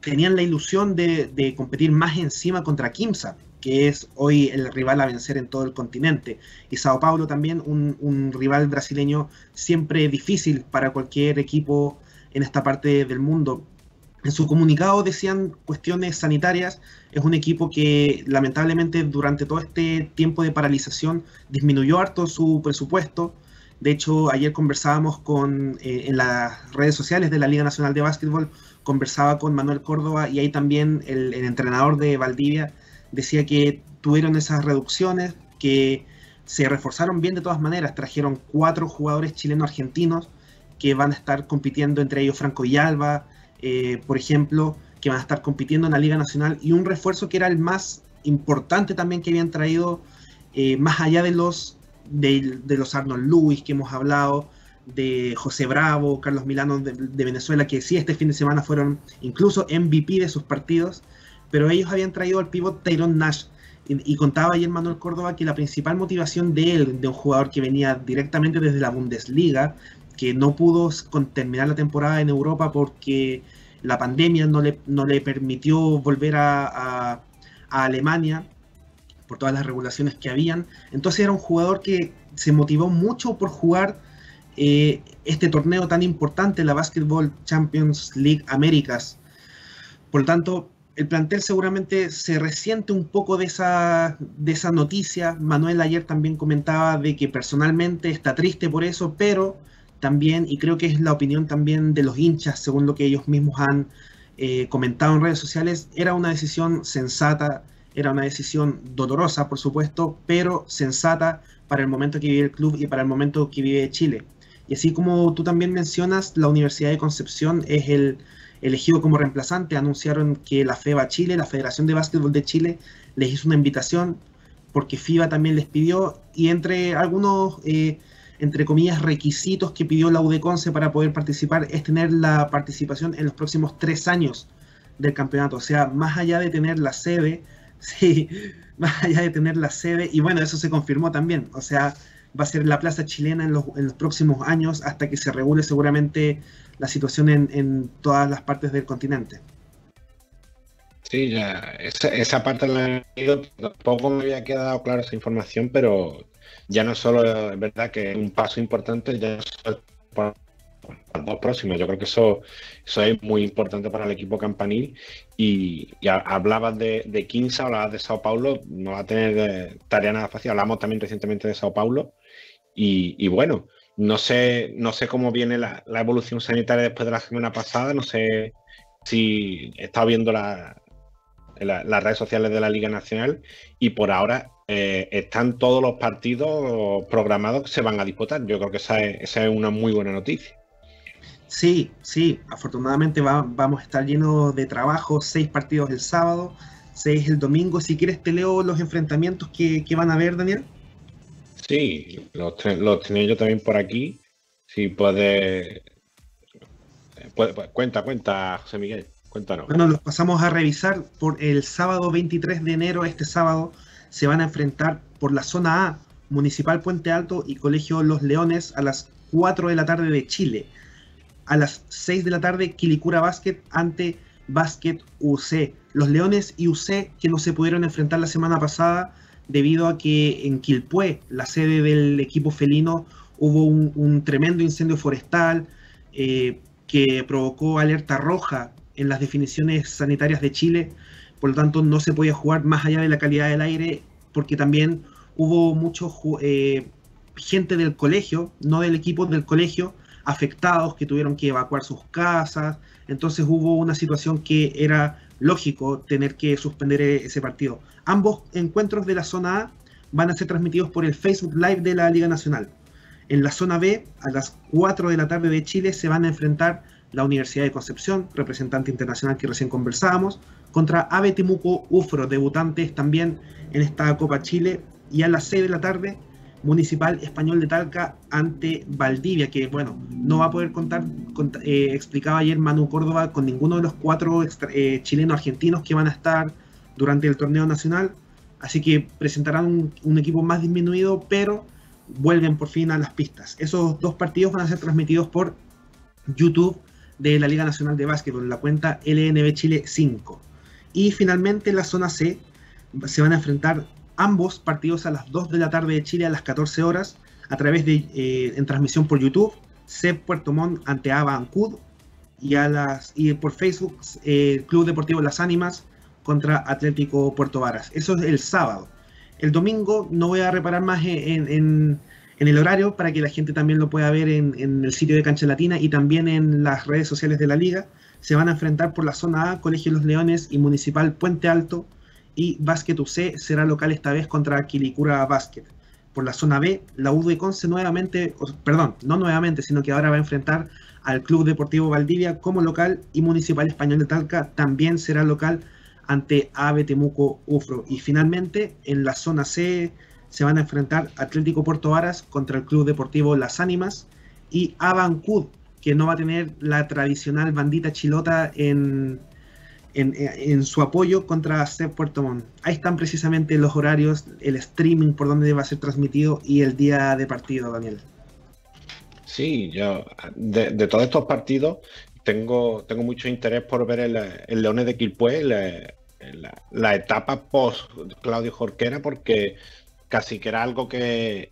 tenían la ilusión de, competir más encima contra Kimsa, que es hoy el rival a vencer en todo el continente. Y Sao Paulo también, un, rival brasileño siempre difícil para cualquier equipo en esta parte del mundo. En su comunicado decían cuestiones sanitarias. Es un equipo que lamentablemente durante todo este tiempo de paralización disminuyó harto su presupuesto. De hecho, ayer conversábamos con, eh, en las redes sociales de la Liga Nacional de Básquetbol conversaba con Manuel Córdoba y ahí también el, entrenador de Valdivia decía que tuvieron esas reducciones, que se reforzaron bien de todas maneras, trajeron cuatro jugadores chileno-argentinos que van a estar compitiendo, entre ellos Franco y Alba, eh, por ejemplo, que van a estar compitiendo en la Liga Nacional, y un refuerzo que era el más importante también que habían traído, eh, más allá de los, de, de, los Arnold Lewis que hemos hablado, de José Bravo, Carlos Milano de, Venezuela, que sí este fin de semana fueron incluso MVP de sus partidos, pero ellos habían traído al pivot Tyrone Nash. Y, contaba ayer Manuel Córdoba que la principal motivación de él, de un jugador que venía directamente desde la Bundesliga, que no pudo terminar la temporada en Europa porque la pandemia no le, no le permitió volver a, a Alemania por todas las regulaciones que habían. Entonces era un jugador que se motivó mucho por jugar eh, este torneo tan importante, la Basketball Champions League Américas. Por lo tanto, el plantel seguramente se resiente un poco de esa, de noticia. Manuel ayer también comentaba de que personalmente está triste por eso, pero también, y creo que es la opinión también de los hinchas, según lo que ellos mismos han eh, comentado en redes sociales, era una decisión sensata, era una decisión dolorosa, por supuesto, pero sensata para el momento que vive el club y para el momento que vive Chile. Y así como tú también mencionas, la Universidad de Concepción es el elegido como reemplazante. Anunciaron que la FEBA Chile, la Federación de Básquetbol de Chile, les hizo una invitación porque FIBA también les pidió y entre algunos, eh, entre comillas, requisitos que pidió la UDECONCE para poder participar es tener la participación en los próximos tres años del campeonato. O sea, más allá de tener la sede, Sí, más allá de tener la sede, y bueno, eso se confirmó también, o sea, va a ser la plaza chilena en los, próximos años hasta que se regule seguramente la situación en, todas las partes del continente. Sí, ya, esa, parte tampoco me había quedado clara esa información, pero ya no solo es verdad que un paso importante, ya no para los próximos. Yo creo que eso, es muy importante para el equipo campanil. Y, hablabas de, de Quinza, hablabas de Sao Paulo, no va a tener eh, tarea nada fácil. Hablamos también recientemente de Sao Paulo. Y, bueno, no sé, no sé cómo viene la, evolución sanitaria después de la semana pasada. No sé si he estado viendo las redes sociales de la Liga Nacional y por ahora eh, están todos los partidos programados que se van a disputar. Yo creo que esa es, una muy buena noticia. Sí, sí, afortunadamente vamos a estar llenos de trabajo, seis partidos el sábado, seis el domingo. Si quieres te leo los enfrentamientos que, van a ver, Daniel. Sí, los, los tenía yo también por aquí. Si puede, puede, Cuenta, cuenta, José Miguel. Cuéntanos. Bueno, los pasamos a revisar por el sábado 23 de enero, este sábado, se van a enfrentar por la zona A, Municipal Puente Alto y Colegio Los Leones a las 4 de la tarde de Chile. A las 6 de la tarde, Quilicura Basket ante Basket UC. Los Leones y UC que no se pudieron enfrentar la semana pasada debido a que en Quilpué, la sede del equipo felino, hubo un, tremendo incendio forestal eh, que provocó alerta roja en las definiciones sanitarias de Chile. Por lo tanto no se podía jugar más allá de la calidad del aire porque también hubo mucha eh, gente del colegio, no del equipo del colegio, afectados que tuvieron que evacuar sus casas, entonces hubo una situación que era lógico tener que suspender e-, ese partido. Ambos encuentros de la zona A van a ser transmitidos por el Facebook Live de la Liga Nacional. En la zona B, a las 4 de la tarde de Chile, se van a enfrentar la Universidad de Concepción, representante internacional que recién conversábamos, contra Ave Temuco Ufro, debutantes también en esta Copa Chile, y a las 6 de la tarde, Municipal Español de Talca ante Valdivia, que bueno, no va a poder contar, eh, explicaba ayer Manu Córdoba, con ninguno de los cuatro eh, chilenos argentinos que van a estar durante el torneo nacional, así que presentarán un, equipo más disminuido, pero vuelven por fin a las pistas. Esos dos partidos van a ser transmitidos por YouTube de la Liga Nacional de Básquetbol, la cuenta LNB Chile 5. Y finalmente en la zona C se van a enfrentar ambos partidos a las 2 de la tarde de Chile a las 14 horas a través de eh, en transmisión por YouTube, C Puerto Montt ante Ava Ancud y a las y por Facebook eh, Club Deportivo Las Ánimas contra Atlético Puerto Varas. Eso es el sábado. El domingo no voy a reparar más en, en, el horario para que la gente también lo pueda ver en, en, el sitio de Cancha Latina y también en las redes sociales de la liga se van a enfrentar por la zona A, Colegio Los Leones y Municipal Puente Alto, y Basket UC será local esta vez contra Quilicura Basket. Por la zona B, la U de Conce nuevamente, perdón, no nuevamente, sino que ahora va a enfrentar al Club Deportivo Valdivia como local y Municipal Español de Talca también será local ante AVE Temuco Ufro. Y finalmente, en la zona C se van a enfrentar Atlético Puerto Varas contra el Club Deportivo Las Ánimas y Avancud que no va a tener la tradicional bandita chilota en, en, su apoyo contra Seb Puerto Montt. Ahí están precisamente los horarios, el streaming por donde va a ser transmitido y el día de partido, Daniel. Sí, yo de, todos estos partidos tengo, tengo mucho interés por ver el, Leones de Quilpué, la, etapa post Claudio Jorquera, porque casi que era algo que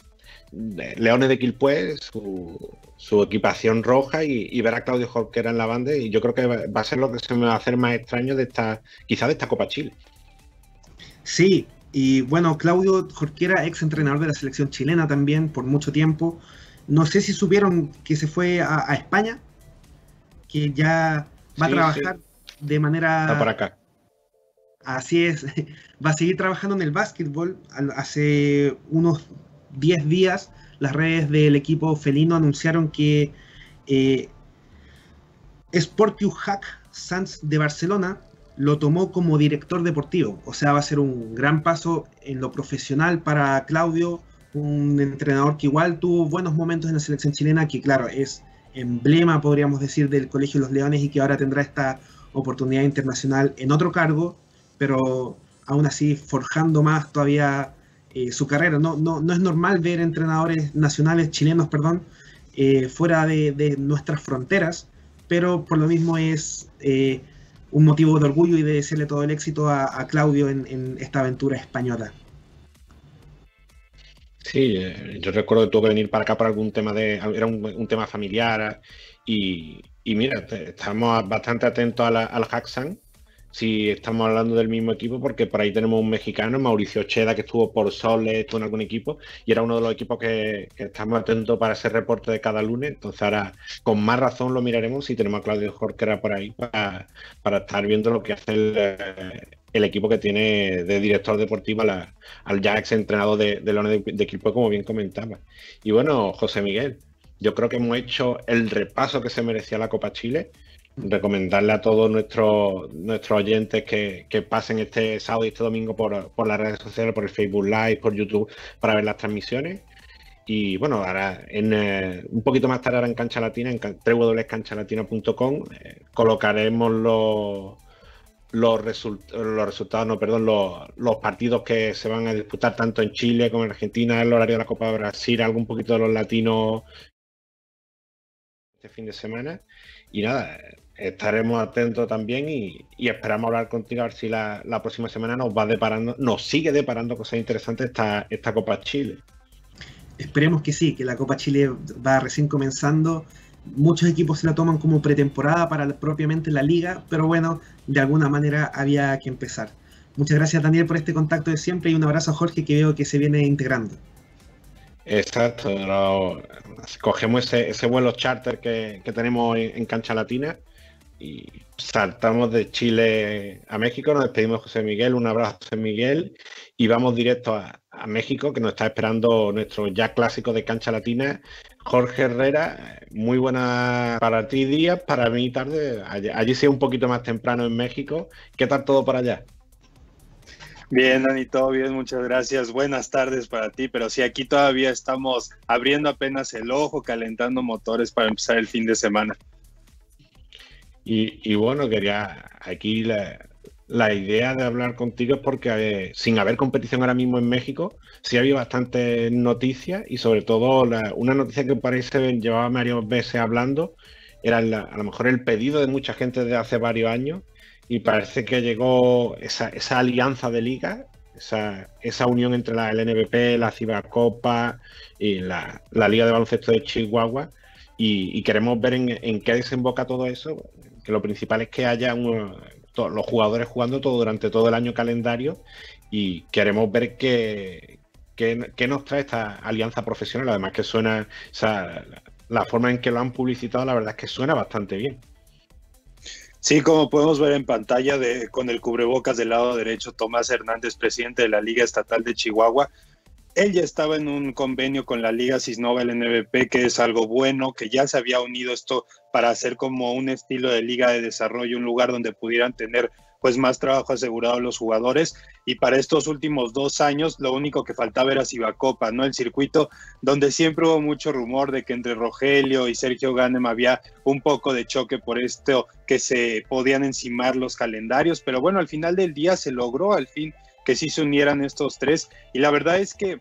Leones de Quilpué, su, su equipación roja y, ver a Claudio Jorquera en la banda y yo creo que va a ser lo que se me va a hacer más extraño de esta, quizás de esta Copa Chile. Sí, y bueno, Claudio Jorquera, ex entrenador de la selección chilena también por mucho tiempo. No sé si supieron que se fue a, España, que ya va a trabajar de manera... Está por acá. Así es, va a seguir trabajando en el básquetbol. Hace unos 10 días las redes del equipo felino anunciaron que eh, Hack Sanz de Barcelona lo tomó como director deportivo. O sea, va a ser un gran paso en lo profesional para Claudio, un entrenador que igual tuvo buenos momentos en la selección chilena, que claro, es emblema, podríamos decir, del Colegio de los Leones y que ahora tendrá esta oportunidad internacional en otro cargo, pero aún así forjando más todavía eh, su carrera. No, no, no, es normal ver entrenadores nacionales chilenos, perdón, eh, fuera de, nuestras fronteras, pero por lo mismo es eh, un motivo de orgullo y de desearle todo el éxito a, Claudio en, esta aventura española. Sí, yo recuerdo que tuvo que venir para acá por algún tema de. Era un, tema familiar y, mira, estamos bastante atentos al Hacksan si estamos hablando del mismo equipo, porque por ahí tenemos un mexicano, Mauricio Cheda, que estuvo por Soles, estuvo en algún equipo, y era uno de los equipos que, estamos atentos para ese reporte de cada lunes. Entonces ahora con más razón lo miraremos si tenemos a Claudio Jorquera por ahí para, estar viendo lo que hace el, equipo que tiene de director deportivo al ya ex entrenador de, de, de equipo, como bien comentaba. Y bueno, José Miguel, yo creo que hemos hecho el repaso que se merecía la Copa Chile recomendarle a todos nuestros nuestros oyentes que, pasen este sábado y este domingo por, las redes sociales, por el Facebook Live, por YouTube, para ver las transmisiones. Y bueno, ahora en, eh, un poquito más tarde ahora en Cancha Latina, en www.canchalatina.com, eh, colocaremos los, los, los resultados, no, perdón, los, los, partidos que se van a disputar tanto en Chile como en Argentina, el horario de la Copa de Brasil, algo un poquito de los latinos este fin de semana. Y nada, estaremos atentos también y, esperamos hablar contigo a ver si la, próxima semana nos va deparando, nos sigue deparando cosas interesantes esta, esta Copa Chile. Esperemos que sí, que la Copa Chile va recién comenzando. Muchos equipos se la toman como pretemporada para propiamente la liga, pero bueno, de alguna manera había que empezar. Muchas gracias Daniel por este contacto de siempre y un abrazo a Jorge que veo que se viene integrando. Exacto, cogemos ese, vuelo charter que, tenemos en Cancha Latina y saltamos de Chile a México, nos despedimos José Miguel, un abrazo José Miguel y vamos directo a, México que nos está esperando nuestro ya clásico de cancha latina, Jorge Herrera, muy buena para ti día, para mí tarde, allí, allí sí un poquito más temprano en México, ¿qué tal todo para allá? Bien, Dani, todo bien, muchas gracias. Buenas tardes para ti, pero sí, aquí todavía estamos abriendo apenas el ojo, calentando motores para empezar el fin de semana. Y, bueno, quería aquí la, idea de hablar contigo es porque eh, sin haber competición ahora mismo en México, sí había bastantes noticias y sobre todo una noticia que parece llevaba varios veces hablando, era a lo mejor el pedido de mucha gente desde hace varios años y parece que llegó esa, alianza de liga, esa, esa, unión entre la LNBP, la Cibercopa y la, Liga de Baloncesto de Chihuahua y, queremos ver en, qué desemboca todo eso que lo principal es que haya los jugadores jugando todo durante todo el año calendario y queremos ver qué, nos trae esta alianza profesional. Además que suena, la forma en que lo han publicitado, la verdad es que suena bastante bien. Sí, como podemos ver en pantalla de, con el cubrebocas del lado derecho, Tomás Hernández, presidente de la Liga Estatal de Chihuahua, él ya estaba en un convenio con la Liga Cisnova, el que es algo bueno, que ya se había unido esto para hacer como un estilo de liga de desarrollo, un lugar donde pudieran tener pues más trabajo asegurado los jugadores y para estos últimos dos años lo único que faltaba era Cibacopa, ¿no? El circuito donde siempre hubo mucho rumor de que entre Rogelio y Sergio Ganem había un poco de choque por esto que se podían encimar los calendarios, pero bueno, al final del día se logró al fin que sí se unieran estos tres. Y la verdad es que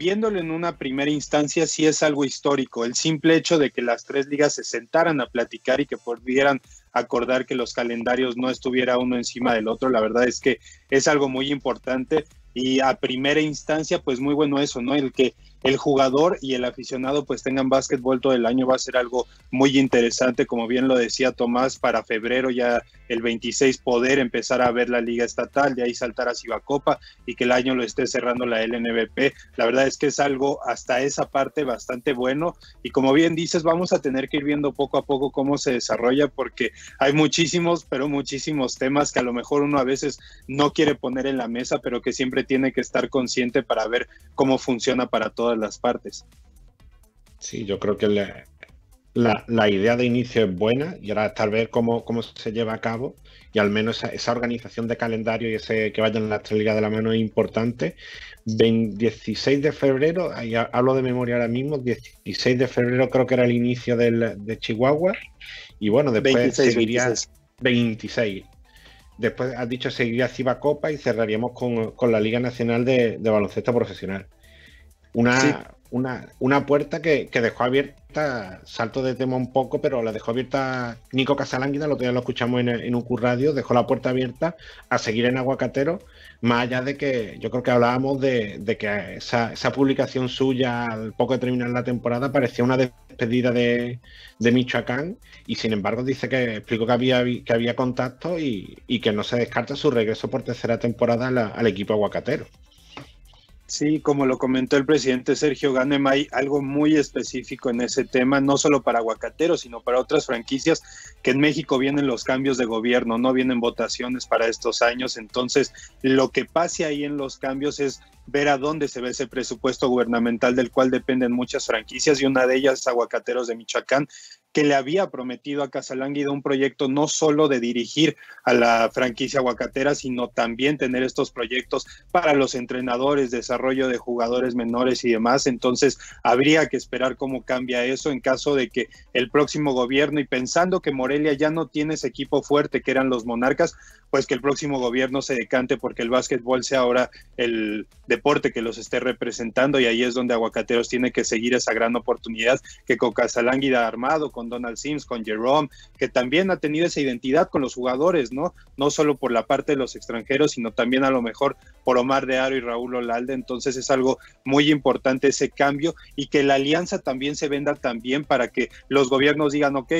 viéndolo en una primera instancia, sí es algo histórico. El simple hecho de que las tres ligas se sentaran a platicar y que pudieran acordar que los calendarios no estuviera uno encima del otro, la verdad es que es algo muy importante y a primera instancia, pues muy bueno eso, ¿no? El que el jugador y el aficionado pues tengan básquetbol todo el año va a ser algo muy interesante, como bien lo decía Tomás, para febrero ya el 26 poder empezar a ver la liga estatal, de ahí saltar a Cibacopa y que el año lo esté cerrando la LNBP. La verdad es que es algo hasta esa parte bastante bueno y como bien dices, vamos a tener que ir viendo poco a poco cómo se desarrolla porque hay muchísimos, pero muchísimos temas que a lo mejor uno a veces no quiere poner en la mesa, pero que siempre tiene que estar consciente para ver cómo funciona para todas las partes. Sí, yo creo que la, idea de inicio es buena y ahora tal vez cómo, cómo se lleva a cabo y al menos esa, organización de calendario y ese que vayan las tres ligas de la mano es importante. 16 de febrero, ahí hablo de memoria ahora mismo, 16 de febrero creo que era el inicio del, de Chihuahua y bueno, después seguiría 26. después has dicho seguiría Ciba Copa y cerraríamos con, la Liga Nacional de, Baloncesto Profesional. Una, una, una, puerta que, dejó abierta, salto de tema un poco, pero la dejó abierta Nico Casalánguida, lo lo escuchamos en, en un radio, dejó la puerta abierta a seguir en Aguacatero más allá de que yo creo que hablábamos de, que esa, publicación suya al poco de terminar la temporada parecía una despedida de, Michoacán y sin embargo dice que explicó que había, que había contacto y, que no se descarta su regreso por tercera temporada al equipo aguacatero. Sí, como lo comentó el presidente Sergio Ganem, hay algo muy específico en ese tema, no solo para Aguacateros, sino para otras franquicias, que en México vienen los cambios de gobierno, no vienen votaciones para estos años. Entonces, lo que pase ahí en los cambios es ver a dónde se ve ese presupuesto gubernamental del cual dependen muchas franquicias y una de ellas Aguacateros de Michoacán, que le había prometido a Casalánguida un proyecto no solo de dirigir a la franquicia aguacatera, sino también tener estos proyectos para los entrenadores, desarrollo de jugadores menores y demás. Entonces, habría que esperar cómo cambia eso en caso de que el próximo gobierno, y pensando que Morelia ya no tiene ese equipo fuerte que eran los monarcas, pues que el próximo gobierno se decante porque el básquetbol sea ahora el deporte que los esté representando y ahí es donde Aguacateros tiene que seguir esa gran oportunidad que con Casalánguida armado, con Donald Sims, con Jerome, que también ha tenido esa identidad con los jugadores, ¿no? No solo por la parte de los extranjeros, sino también a lo mejor por Omar de Aro y Raúl Olalde. Entonces es algo muy importante ese cambio y que la alianza también se venda también para que los gobiernos digan, ok,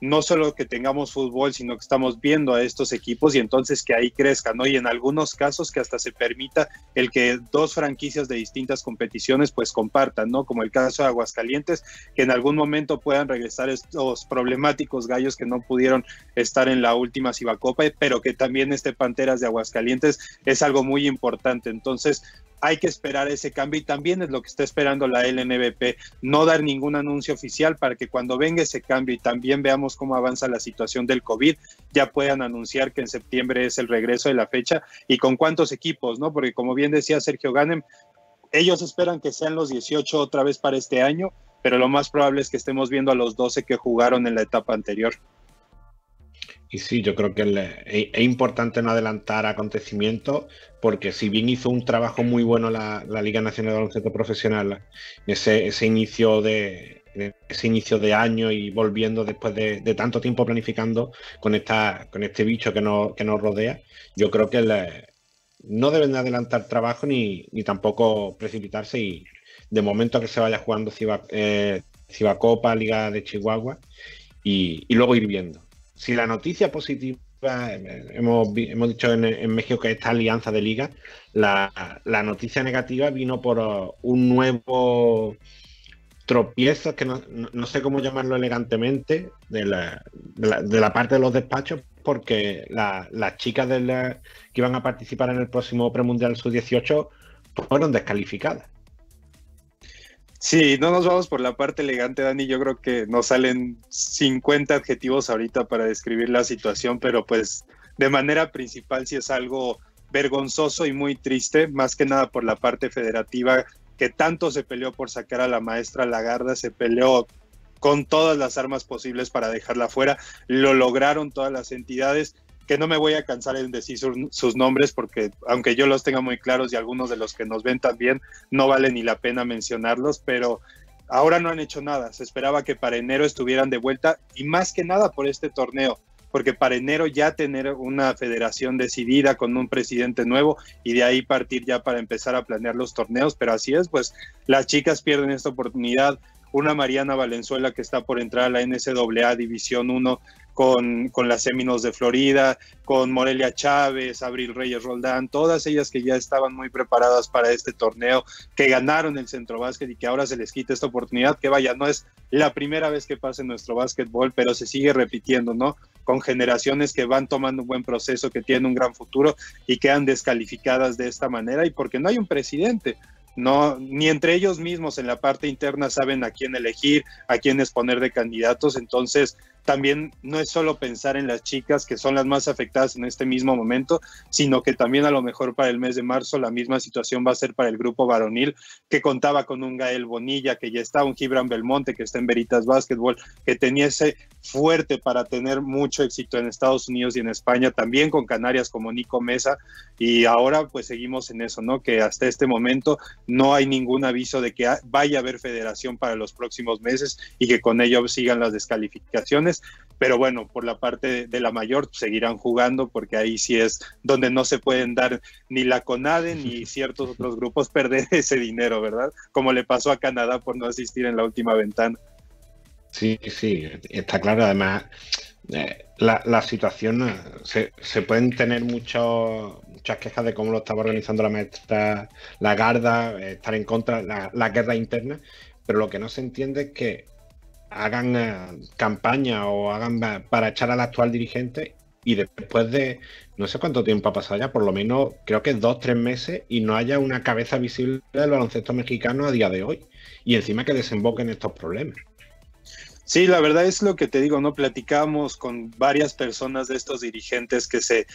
no solo que tengamos fútbol, sino que estamos viendo a estos equipos y entonces que ahí crezcan, ¿no? Y en algunos casos que hasta se permita el que dos franquicias de distintas competiciones pues compartan, ¿no? Como el caso de Aguascalientes, que en algún momento puedan regresar estos problemáticos gallos que no pudieron estar en la última Cibacopa, pero que también este Panteras de Aguascalientes es algo muy importante. Entonces, hay que esperar ese cambio y también es lo que está esperando la LNBP, no dar ningún anuncio oficial para que cuando venga ese cambio y también veamos cómo avanza la situación del COVID, ya puedan anunciar que en septiembre es el regreso de la fecha y con cuántos equipos, ¿no? Porque como bien decía Sergio Ganem, ellos esperan que sean los 18 otra vez para este año, pero lo más probable es que estemos viendo a los 12 que jugaron en la etapa anterior. Y sí, yo creo que es, importante no adelantar acontecimientos, porque si bien hizo un trabajo muy bueno la, Liga Nacional de Baloncesto Profesional, ese, ese inicio de ese inicio de año y volviendo después de, tanto tiempo planificando con esta con este bicho que nos, que nos rodea, yo creo que no deben de adelantar trabajo ni, tampoco precipitarse y de momento que se vaya jugando Ciba, eh, Copa, Liga de Chihuahua y luego ir viendo si la noticia positiva, eh, hemos, hemos dicho en, México que esta alianza de liga, la, noticia negativa vino por uh, un nuevo tropiezo, que no, sé cómo llamarlo elegantemente, de la, parte de los despachos, porque las chicas que iban a participar en el próximo premundial sub-18 fueron descalificadas. Sí, no nos vamos por la parte elegante, Dani. Yo creo que nos salen 50 adjetivos ahorita para describir la situación, pero pues de manera principal sí es algo vergonzoso y muy triste, más que nada por la parte federativa que tanto se peleó por sacar a la maestra Lagarda, se peleó con todas las armas posibles para dejarla fuera, lo lograron todas las entidades que no me voy a cansar en decir sus nombres porque aunque yo los tenga muy claros y algunos de los que nos ven también, no vale ni la pena mencionarlos, pero ahora no han hecho nada. Se esperaba que para enero estuvieran de vuelta y más que nada por este torneo, porque para enero ya tener una federación decidida con un presidente nuevo y de ahí partir ya para empezar a planear los torneos, pero así es, pues las chicas pierden esta oportunidad. Una Mariana Valenzuela que está por entrar a la NCAA División 1 con, con las Seminos de Florida, con Morelia Chávez, Abril Reyes Roldán, todas ellas que ya estaban muy preparadas para este torneo, que ganaron el centro básquet y que ahora se les quita esta oportunidad, que vaya, no es la primera vez que pasa en nuestro básquetbol, pero se sigue repitiendo, ¿no? Con generaciones que van tomando un buen proceso, que tienen un gran futuro y quedan descalificadas de esta manera y porque no hay un presidente no, ni entre ellos mismos en la parte interna saben a quién elegir, a quién poner de candidatos, entonces también no es solo pensar en las chicas que son las más afectadas en este mismo momento, sino que también a lo mejor para el mes de marzo la misma situación va a ser para el grupo varonil que contaba con un Gael Bonilla, que ya está, un Gibran Belmonte que está en Veritas Basketball, que tenía ese fuerte para tener mucho éxito en Estados Unidos y en España, también con Canarias como Nico Mesa, y ahora pues seguimos en eso, ¿no? Que hasta este momento no hay ningún aviso de que vaya a haber federación para los próximos meses y que con ello sigan las descalificaciones, pero bueno, por la parte de la mayor seguirán jugando porque ahí sí es donde no se pueden dar ni la CONADE ni ciertos otros grupos perder ese dinero, ¿verdad? Como le pasó a Canadá por no asistir en la última ventana. Sí, sí, está claro. Además, eh, la, situación, eh, se, se pueden tener muchos, muchas quejas de cómo lo estaba organizando la maestra la Garda, eh, estar en contra de la, guerra interna, pero lo que no se entiende es que hagan campaña o hagan para echar al actual dirigente y después de no sé cuánto tiempo ha pasado ya, por lo menos creo que dos, tres meses y no haya una cabeza visible del baloncesto mexicano a día de hoy. Y encima que desemboquen estos problemas. Sí, la verdad es lo que te digo, ¿no? Platicamos con varias personas de estos dirigentes que se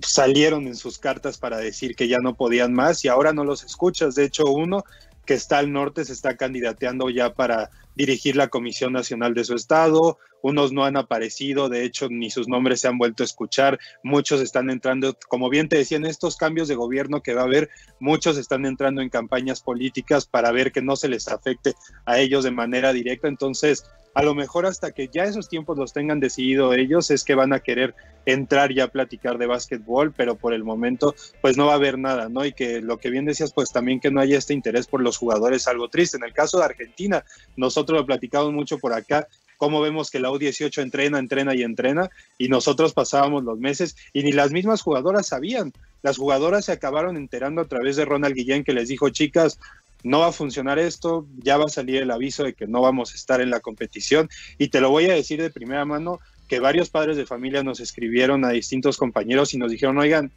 salieron en sus cartas para decir que ya no podían más y ahora no los escuchas. De hecho, uno que está al norte se está candidateando ya para dirigir la Comisión Nacional de su estado, unos no han aparecido, de hecho ni sus nombres se han vuelto a escuchar, muchos están entrando, como bien te decía, en estos cambios de gobierno que va a haber, muchos están entrando en campañas políticas para ver que no se les afecte a ellos de manera directa, entonces a lo mejor hasta que ya esos tiempos los tengan decidido ellos es que van a querer entrar ya a platicar de básquetbol, pero por el momento pues no va a haber nada, ¿no? Y que lo que bien decías, pues también que no haya este interés por los jugadores, algo triste. En el caso de Argentina, nosotros lo platicamos mucho por acá, cómo vemos que la U18 entrena, entrena y entrena, y nosotros pasábamos los meses y ni las mismas jugadoras sabían. Las jugadoras se acabaron enterando a través de Ronald Guillén que les dijo, chicas, no va a funcionar esto, ya va a salir el aviso de que no vamos a estar en la competición y te lo voy a decir de primera mano que varios padres de familia nos escribieron a distintos compañeros y nos dijeron, oigan,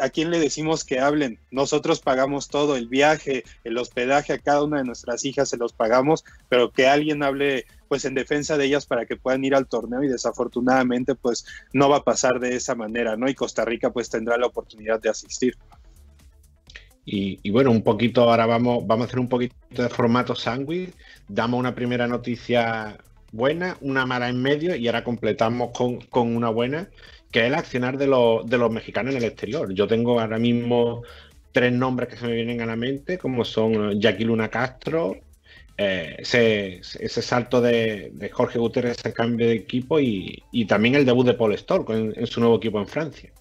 ¿a quién le decimos que hablen? Nosotros pagamos todo, el viaje, el hospedaje a cada una de nuestras hijas se los pagamos, pero que alguien hable pues en defensa de ellas para que puedan ir al torneo y desafortunadamente pues no va a pasar de esa manera, ¿no? Y Costa Rica pues tendrá la oportunidad de asistir. Y, bueno, un poquito, ahora vamos, vamos a hacer un poquito de formato sándwich. Damos una primera noticia buena, una mala en medio y ahora completamos con, una buena, que es el accionar de, los mexicanos en el exterior. Yo tengo ahora mismo tres nombres que se me vienen a la mente, como son Jackie Luna Castro, eh, ese, salto de, Jorge Guterres, ese cambio de equipo y, también el debut de Paul Stoll en su nuevo equipo en Francia.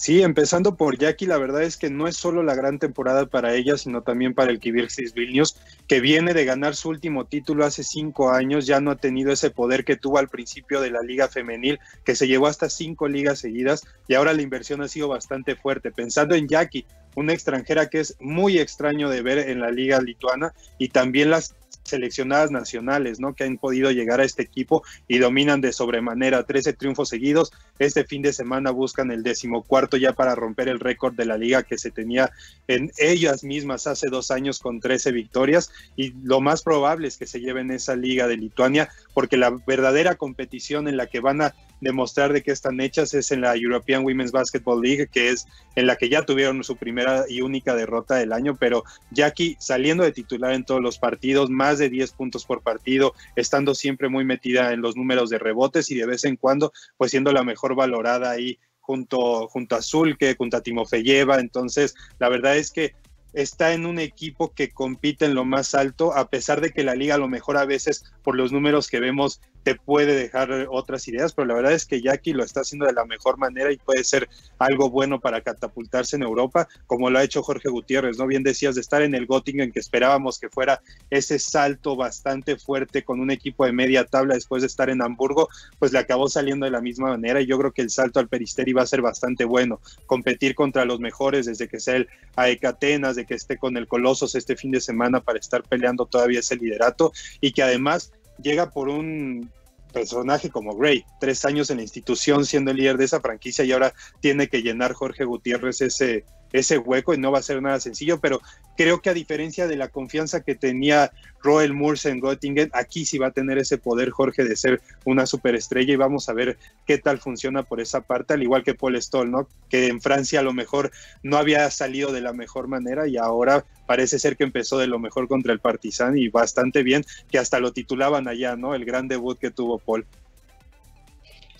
Sí, empezando por Jackie, la verdad es que no es solo la gran temporada para ella, sino también para el Kibirsis Vilnius, que viene de ganar su último título hace cinco años, ya no ha tenido ese poder que tuvo al principio de la liga femenil, que se llevó hasta cinco ligas seguidas, y ahora la inversión ha sido bastante fuerte. Pensando en Jackie, una extranjera que es muy extraño de ver en la liga lituana, y también las seleccionadas nacionales, ¿no? Que han podido llegar a este equipo y dominan de sobremanera 13 triunfos seguidos. Este fin de semana buscan el decimocuarto ya para romper el récord de la liga que se tenía en ellas mismas hace dos años con 13 victorias y lo más probable es que se lleven esa liga de Lituania porque la verdadera competición en la que van a demostrar de qué están hechas es en la European Women's Basketball League, que es en la que ya tuvieron su primera y única derrota del año, pero Jackie saliendo de titular en todos los partidos, más de 10 puntos por partido, estando siempre muy metida en los números de rebotes y de vez en cuando pues siendo la mejor valorada ahí junto, junto a Zulke, junto a Timofeyeva, entonces la verdad es que está en un equipo que compite en lo más alto, a pesar de que la liga a lo mejor a veces por los números que vemos te puede dejar otras ideas, pero la verdad es que Jackie lo está haciendo de la mejor manera y puede ser algo bueno para catapultarse en Europa, como lo ha hecho Jorge Gutiérrez, ¿no? Bien decías de estar en el Göttingen, que esperábamos que fuera ese salto bastante fuerte con un equipo de media tabla después de estar en Hamburgo, pues le acabó saliendo de la misma manera y yo creo que el salto al Peristeri va a ser bastante bueno, competir contra los mejores desde que sea el AEK Atenas, de que esté con el Colosos este fin de semana para estar peleando todavía ese liderato y que además llega por un personaje como Gray, tres años en la institución siendo el líder de esa franquicia y ahora tiene que llenar Jorge Gutiérrez ese, ese hueco y no va a ser nada sencillo, pero creo que a diferencia de la confianza que tenía Roel Murs en Göttingen, aquí sí va a tener ese poder Jorge de ser una superestrella y vamos a ver qué tal funciona por esa parte, al igual que Paul Stoll, ¿no? Que en Francia a lo mejor no había salido de la mejor manera y ahora parece ser que empezó de lo mejor contra el Partizan y bastante bien, que hasta lo titulaban allá, ¿no? El gran debut que tuvo Paul.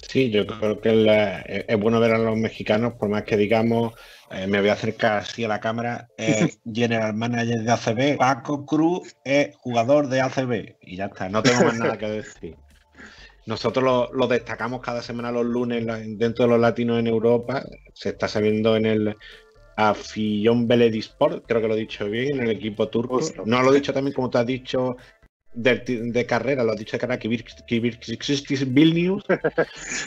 Sí, yo creo que es bueno ver a los mexicanos, por más que digamos, eh, me voy a acercar así a la cámara, General Manager de ACB, Paco Cruz es jugador de ACB y ya está, no tengo más nada que decir. Nosotros lo, destacamos cada semana los lunes dentro de los latinos en Europa, se está sabiendo en el Afillón Beledisport, creo que lo he dicho bien, en el equipo turco. No lo he dicho también como te has dicho de, carrera, lo has dicho de carrera, Vilnius,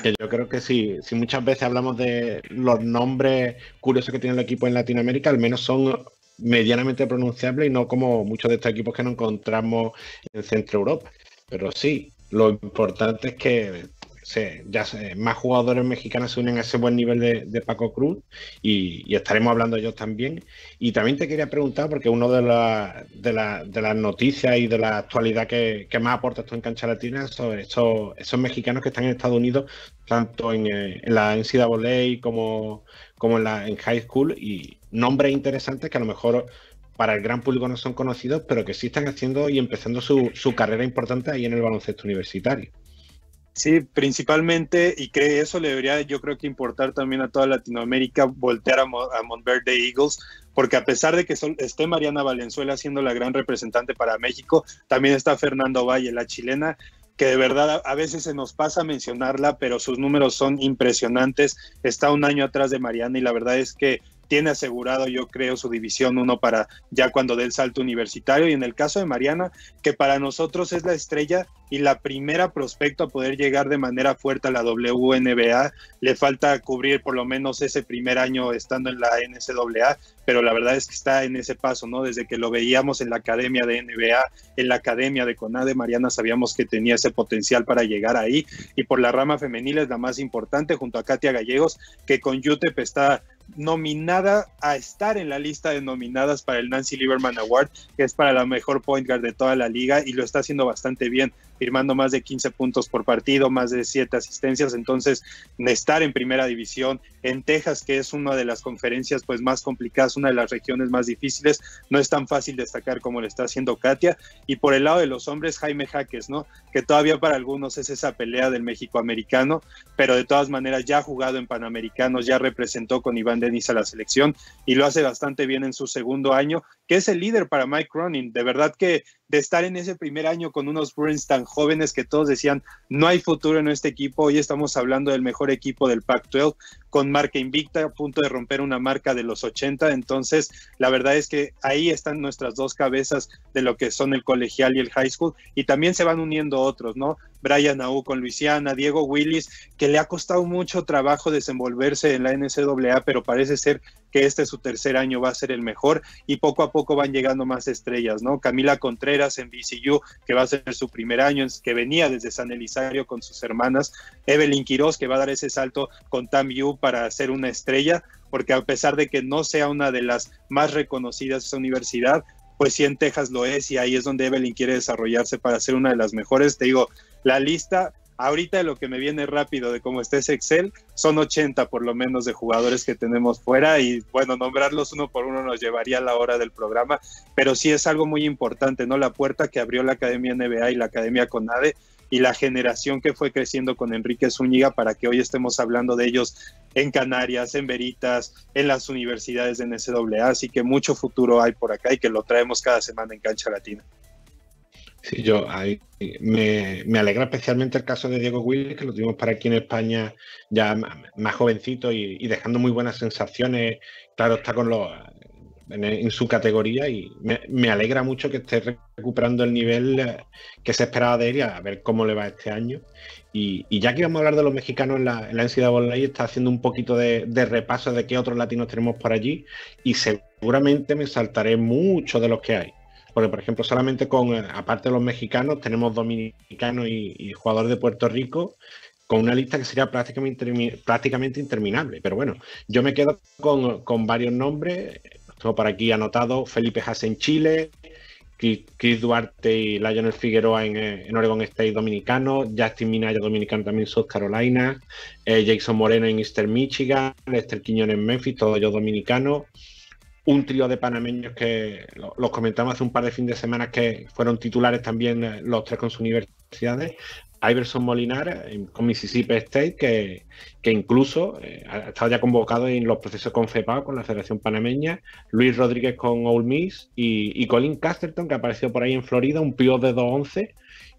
que yo creo que sí, si muchas veces hablamos de los nombres curiosos que tiene el equipo en Latinoamérica, al menos son medianamente pronunciables y no como muchos de estos equipos que nos encontramos en Centro Europa. Pero sí, lo importante es que ya más jugadores mexicanos se unen a ese buen nivel de, Paco Cruz y, estaremos hablando de ellos también. Y también te quería preguntar, porque uno de, de, las noticias y de la actualidad que, más aporta esto en Cancha Latina sobre esos, esos mexicanos que están en Estados Unidos, tanto en, eh, en la NCAA como, como en, la, en High School, y nombres interesantes que a lo mejor para el gran público no son conocidos, pero que sí están haciendo y empezando su carrera importante ahí en el baloncesto universitario. Sí, principalmente, y que eso le debería yo creo que importar también a toda Latinoamérica, voltear a, a Montverde Eagles, porque a pesar de que esté Mariana Valenzuela siendo la gran representante para México, también está Fernando Valle, la chilena, que de verdad a veces se nos pasa mencionarla, pero sus números son impresionantes. Está un año atrás de Mariana y la verdad es que tiene asegurado, yo creo, su división uno para ya cuando dé el salto universitario. Y en el caso de Mariana, que para nosotros es la estrella y la primera prospecto a poder llegar de manera fuerte a la WNBA, le falta cubrir por lo menos ese primer año estando en la NCAA, pero la verdad es que está en ese paso, ¿no? Desde que lo veíamos en la academia de NBA, en la academia de CONADE, Mariana sabíamos que tenía ese potencial para llegar ahí. Y por la rama femenil es la más importante, junto a Katia Gallegos, que con UTEP está nominada a estar en la lista de nominadas para el Nancy Lieberman Award, que es para la mejor point guard de toda la liga y lo está haciendo bastante bien, firmando más de 15 puntos por partido, más de 7 asistencias, entonces estar en primera división en Texas, que es una de las conferencias pues más complicadas, una de las regiones más difíciles, no es tan fácil destacar como lo está haciendo Katia y por el lado de los hombres Jaime Jaques, ¿no? Que todavía para algunos es esa pelea del México americano, pero de todas maneras ya ha jugado en Panamericanos, ya representó con Iván Denis a la selección y lo hace bastante bien en su segundo año, que es el líder para Mike Cronin. De verdad que de estar en ese primer año con unos Bruins tan jóvenes que todos decían no hay futuro en este equipo, hoy estamos hablando del mejor equipo del Pac-12 con marca invicta, a punto de romper una marca de los 80. Entonces, la verdad es que ahí están nuestras dos cabezas de lo que son el colegial y el high school. Y también se van uniendo otros, ¿no? Brian Aú con Luisiana, Diego Willis, que le ha costado mucho trabajo desenvolverse en la NCAA, pero parece ser que este su tercer año va a ser el mejor y poco a poco van llegando más estrellas, ¿no? Camila Contreras en BCU, que va a ser su primer año, que venía desde San Elisario con sus hermanas, Evelyn Quiroz, que va a dar ese salto con Tam Yu para ser una estrella, porque a pesar de que no sea una de las más reconocidas de esa universidad, pues sí en Texas lo es y ahí es donde Evelyn quiere desarrollarse para ser una de las mejores. Te digo, la lista ahorita lo que me viene rápido de cómo está ese Excel son 80 por lo menos de jugadores que tenemos fuera y bueno, nombrarlos uno por uno nos llevaría a la hora del programa, pero sí es algo muy importante, ¿no? La puerta que abrió la Academia NBA y la Academia CONADE y la generación que fue creciendo con Enrique Zúñiga para que hoy estemos hablando de ellos en Canarias, en Veritas, en las universidades de NCAA, así que mucho futuro hay por acá y que lo traemos cada semana en Cancha Latina. Sí, yo me, alegra especialmente el caso de Diego Willis, que lo tuvimos para aquí en España ya más jovencito y, dejando muy buenas sensaciones. Claro, está con los en, su categoría y me, alegra mucho que esté recuperando el nivel eh, que se esperaba de él y a ver cómo le va este año. Y, ya que vamos a hablar de los mexicanos en la, en la NCAA, está haciendo un poquito de, repaso de qué otros latinos tenemos por allí y seguramente me saltaré mucho de los que hay. Porque, por ejemplo, solamente con, eh, aparte de los mexicanos, tenemos dominicanos y, jugadores de Puerto Rico, con una lista que sería prácticamente, prácticamente interminable. Pero bueno, yo me quedo con, varios nombres. Tengo por aquí anotado Felipe Haas en Chile, Chris Duarte y Lionel Figueroa en, eh, en, Oregon State dominicano, Justin Minaya dominicano también en South Carolina, eh, Jason Moreno en Eastern Michigan, Lester Quiñones en Memphis, todos ellos dominicanos. Un trío de panameños que los comentamos hace un par de fines de semana que fueron titulares también eh, los tres con sus universidades. Iverson Molinar con Mississippi State, que, incluso eh, ha estado ya convocado en los procesos con FEPA, con la Federación Panameña, Luis Rodríguez con Ole Miss y, Colin Casterton, que apareció por ahí en Florida, un pío de 2-11,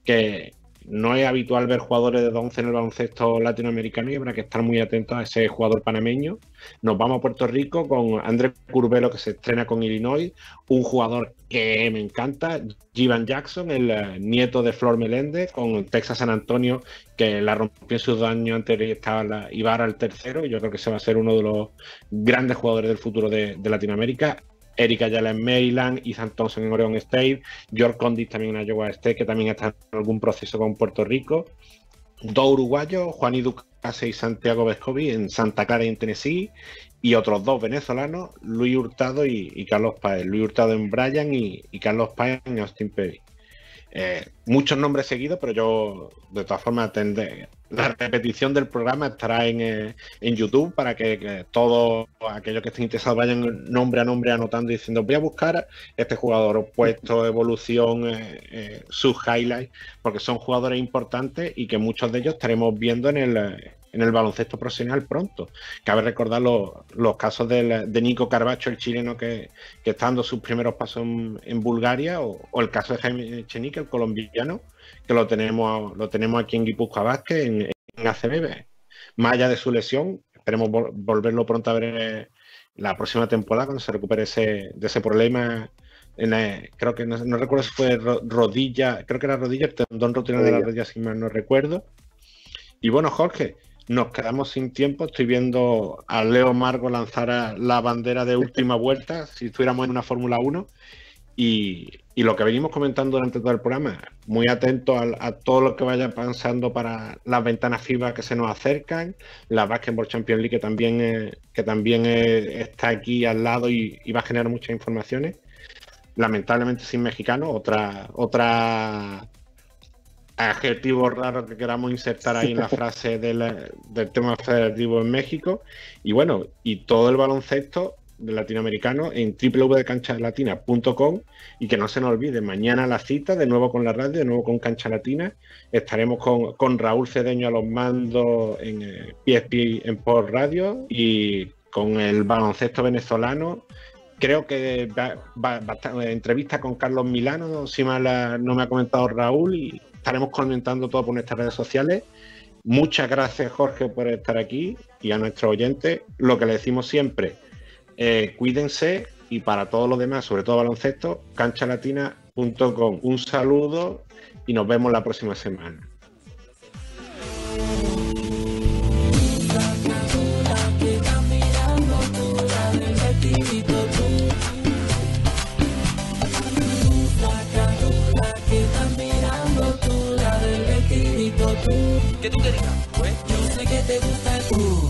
que, no es habitual ver jugadores de 11 en el baloncesto latinoamericano y habrá que estar muy atentos a ese jugador panameño. Nos vamos a Puerto Rico con Andrés Curvelo que se estrena con Illinois, un jugador que me encanta, Jivan Jackson, el eh, nieto de Flor Meléndez, con Texas San Antonio, que la rompió en sus años anteriores y estaba la, Ibarra al tercero, y yo creo que se va a ser uno de los grandes jugadores del futuro de Latinoamérica. Erika Ayala en Maryland, Ethan Thompson en Oregon State, George Condit también en Iowa State, que también está en algún proceso con Puerto Rico. Dos uruguayos, Juan Ducase y Santiago Vescovi en Santa Clara y en Tennessee. Y otros dos venezolanos, Luis Hurtado y, Carlos Páez. Luis Hurtado en Bryan y, Carlos Páez en Austin Perry. Eh, muchos nombres seguidos, pero yo de todas formas tendré, la repetición del programa estará en, eh, YouTube para que, todos aquellos que estén interesados vayan nombre a nombre anotando diciendo voy a buscar este jugador, puesto, evolución, eh, sus highlights, porque son jugadores importantes y que muchos de ellos estaremos viendo en el, en el baloncesto profesional pronto. Cabe recordar los, casos de Nico Carbacho, el chileno que, está dando sus primeros pasos en, Bulgaria, o, el caso de Jaime Chenique, el colombiano, que lo tenemos, lo tenemos aquí en Guipúzcoa Vázquez, en, en ACB. Más allá de su lesión, esperemos volverlo pronto a ver la próxima temporada cuando se recupere ese, de ese problema. creo que no, recuerdo si fue rodilla, creo que era rodilla, el tendón rotuliano de la rodilla, si mal no recuerdo. Y bueno, Jorge, nos quedamos sin tiempo. Estoy viendo a Leo Margo lanzar la bandera de última vuelta, si estuviéramos en una Fórmula 1. Y, lo que venimos comentando durante todo el programa, muy atento a, todo lo que vaya pasando para las ventanas FIBA que se nos acercan, la Basketball Champions League que también, que también está aquí al lado y, y, va a generar muchas informaciones. Lamentablemente sin mexicano, otra, otra adjetivo raro que queramos insertar ahí en la frase del, tema federativo en México. Y bueno, y todo el baloncesto latinoamericano en www.canchalatina.com y que no se nos olvide, mañana la cita, de nuevo con la radio, de nuevo con Cancha Latina. Estaremos con, Raúl Cedeño a los mandos en PSP eh, en Por Radio y con el baloncesto venezolano. Creo que va, va, entrevista con Carlos Milano, si mal no me ha comentado Raúl, y estaremos comentando todo por nuestras redes sociales. Muchas gracias, Jorge, por estar aquí y a nuestros oyentes. Lo que le decimos siempre, eh, cuídense y para todo lo demás, sobre todo baloncesto, canchalatina.com. Un saludo y nos vemos la próxima semana. ¿Qué tú querías? Pues ¿Eh? yo sé que te gusta el...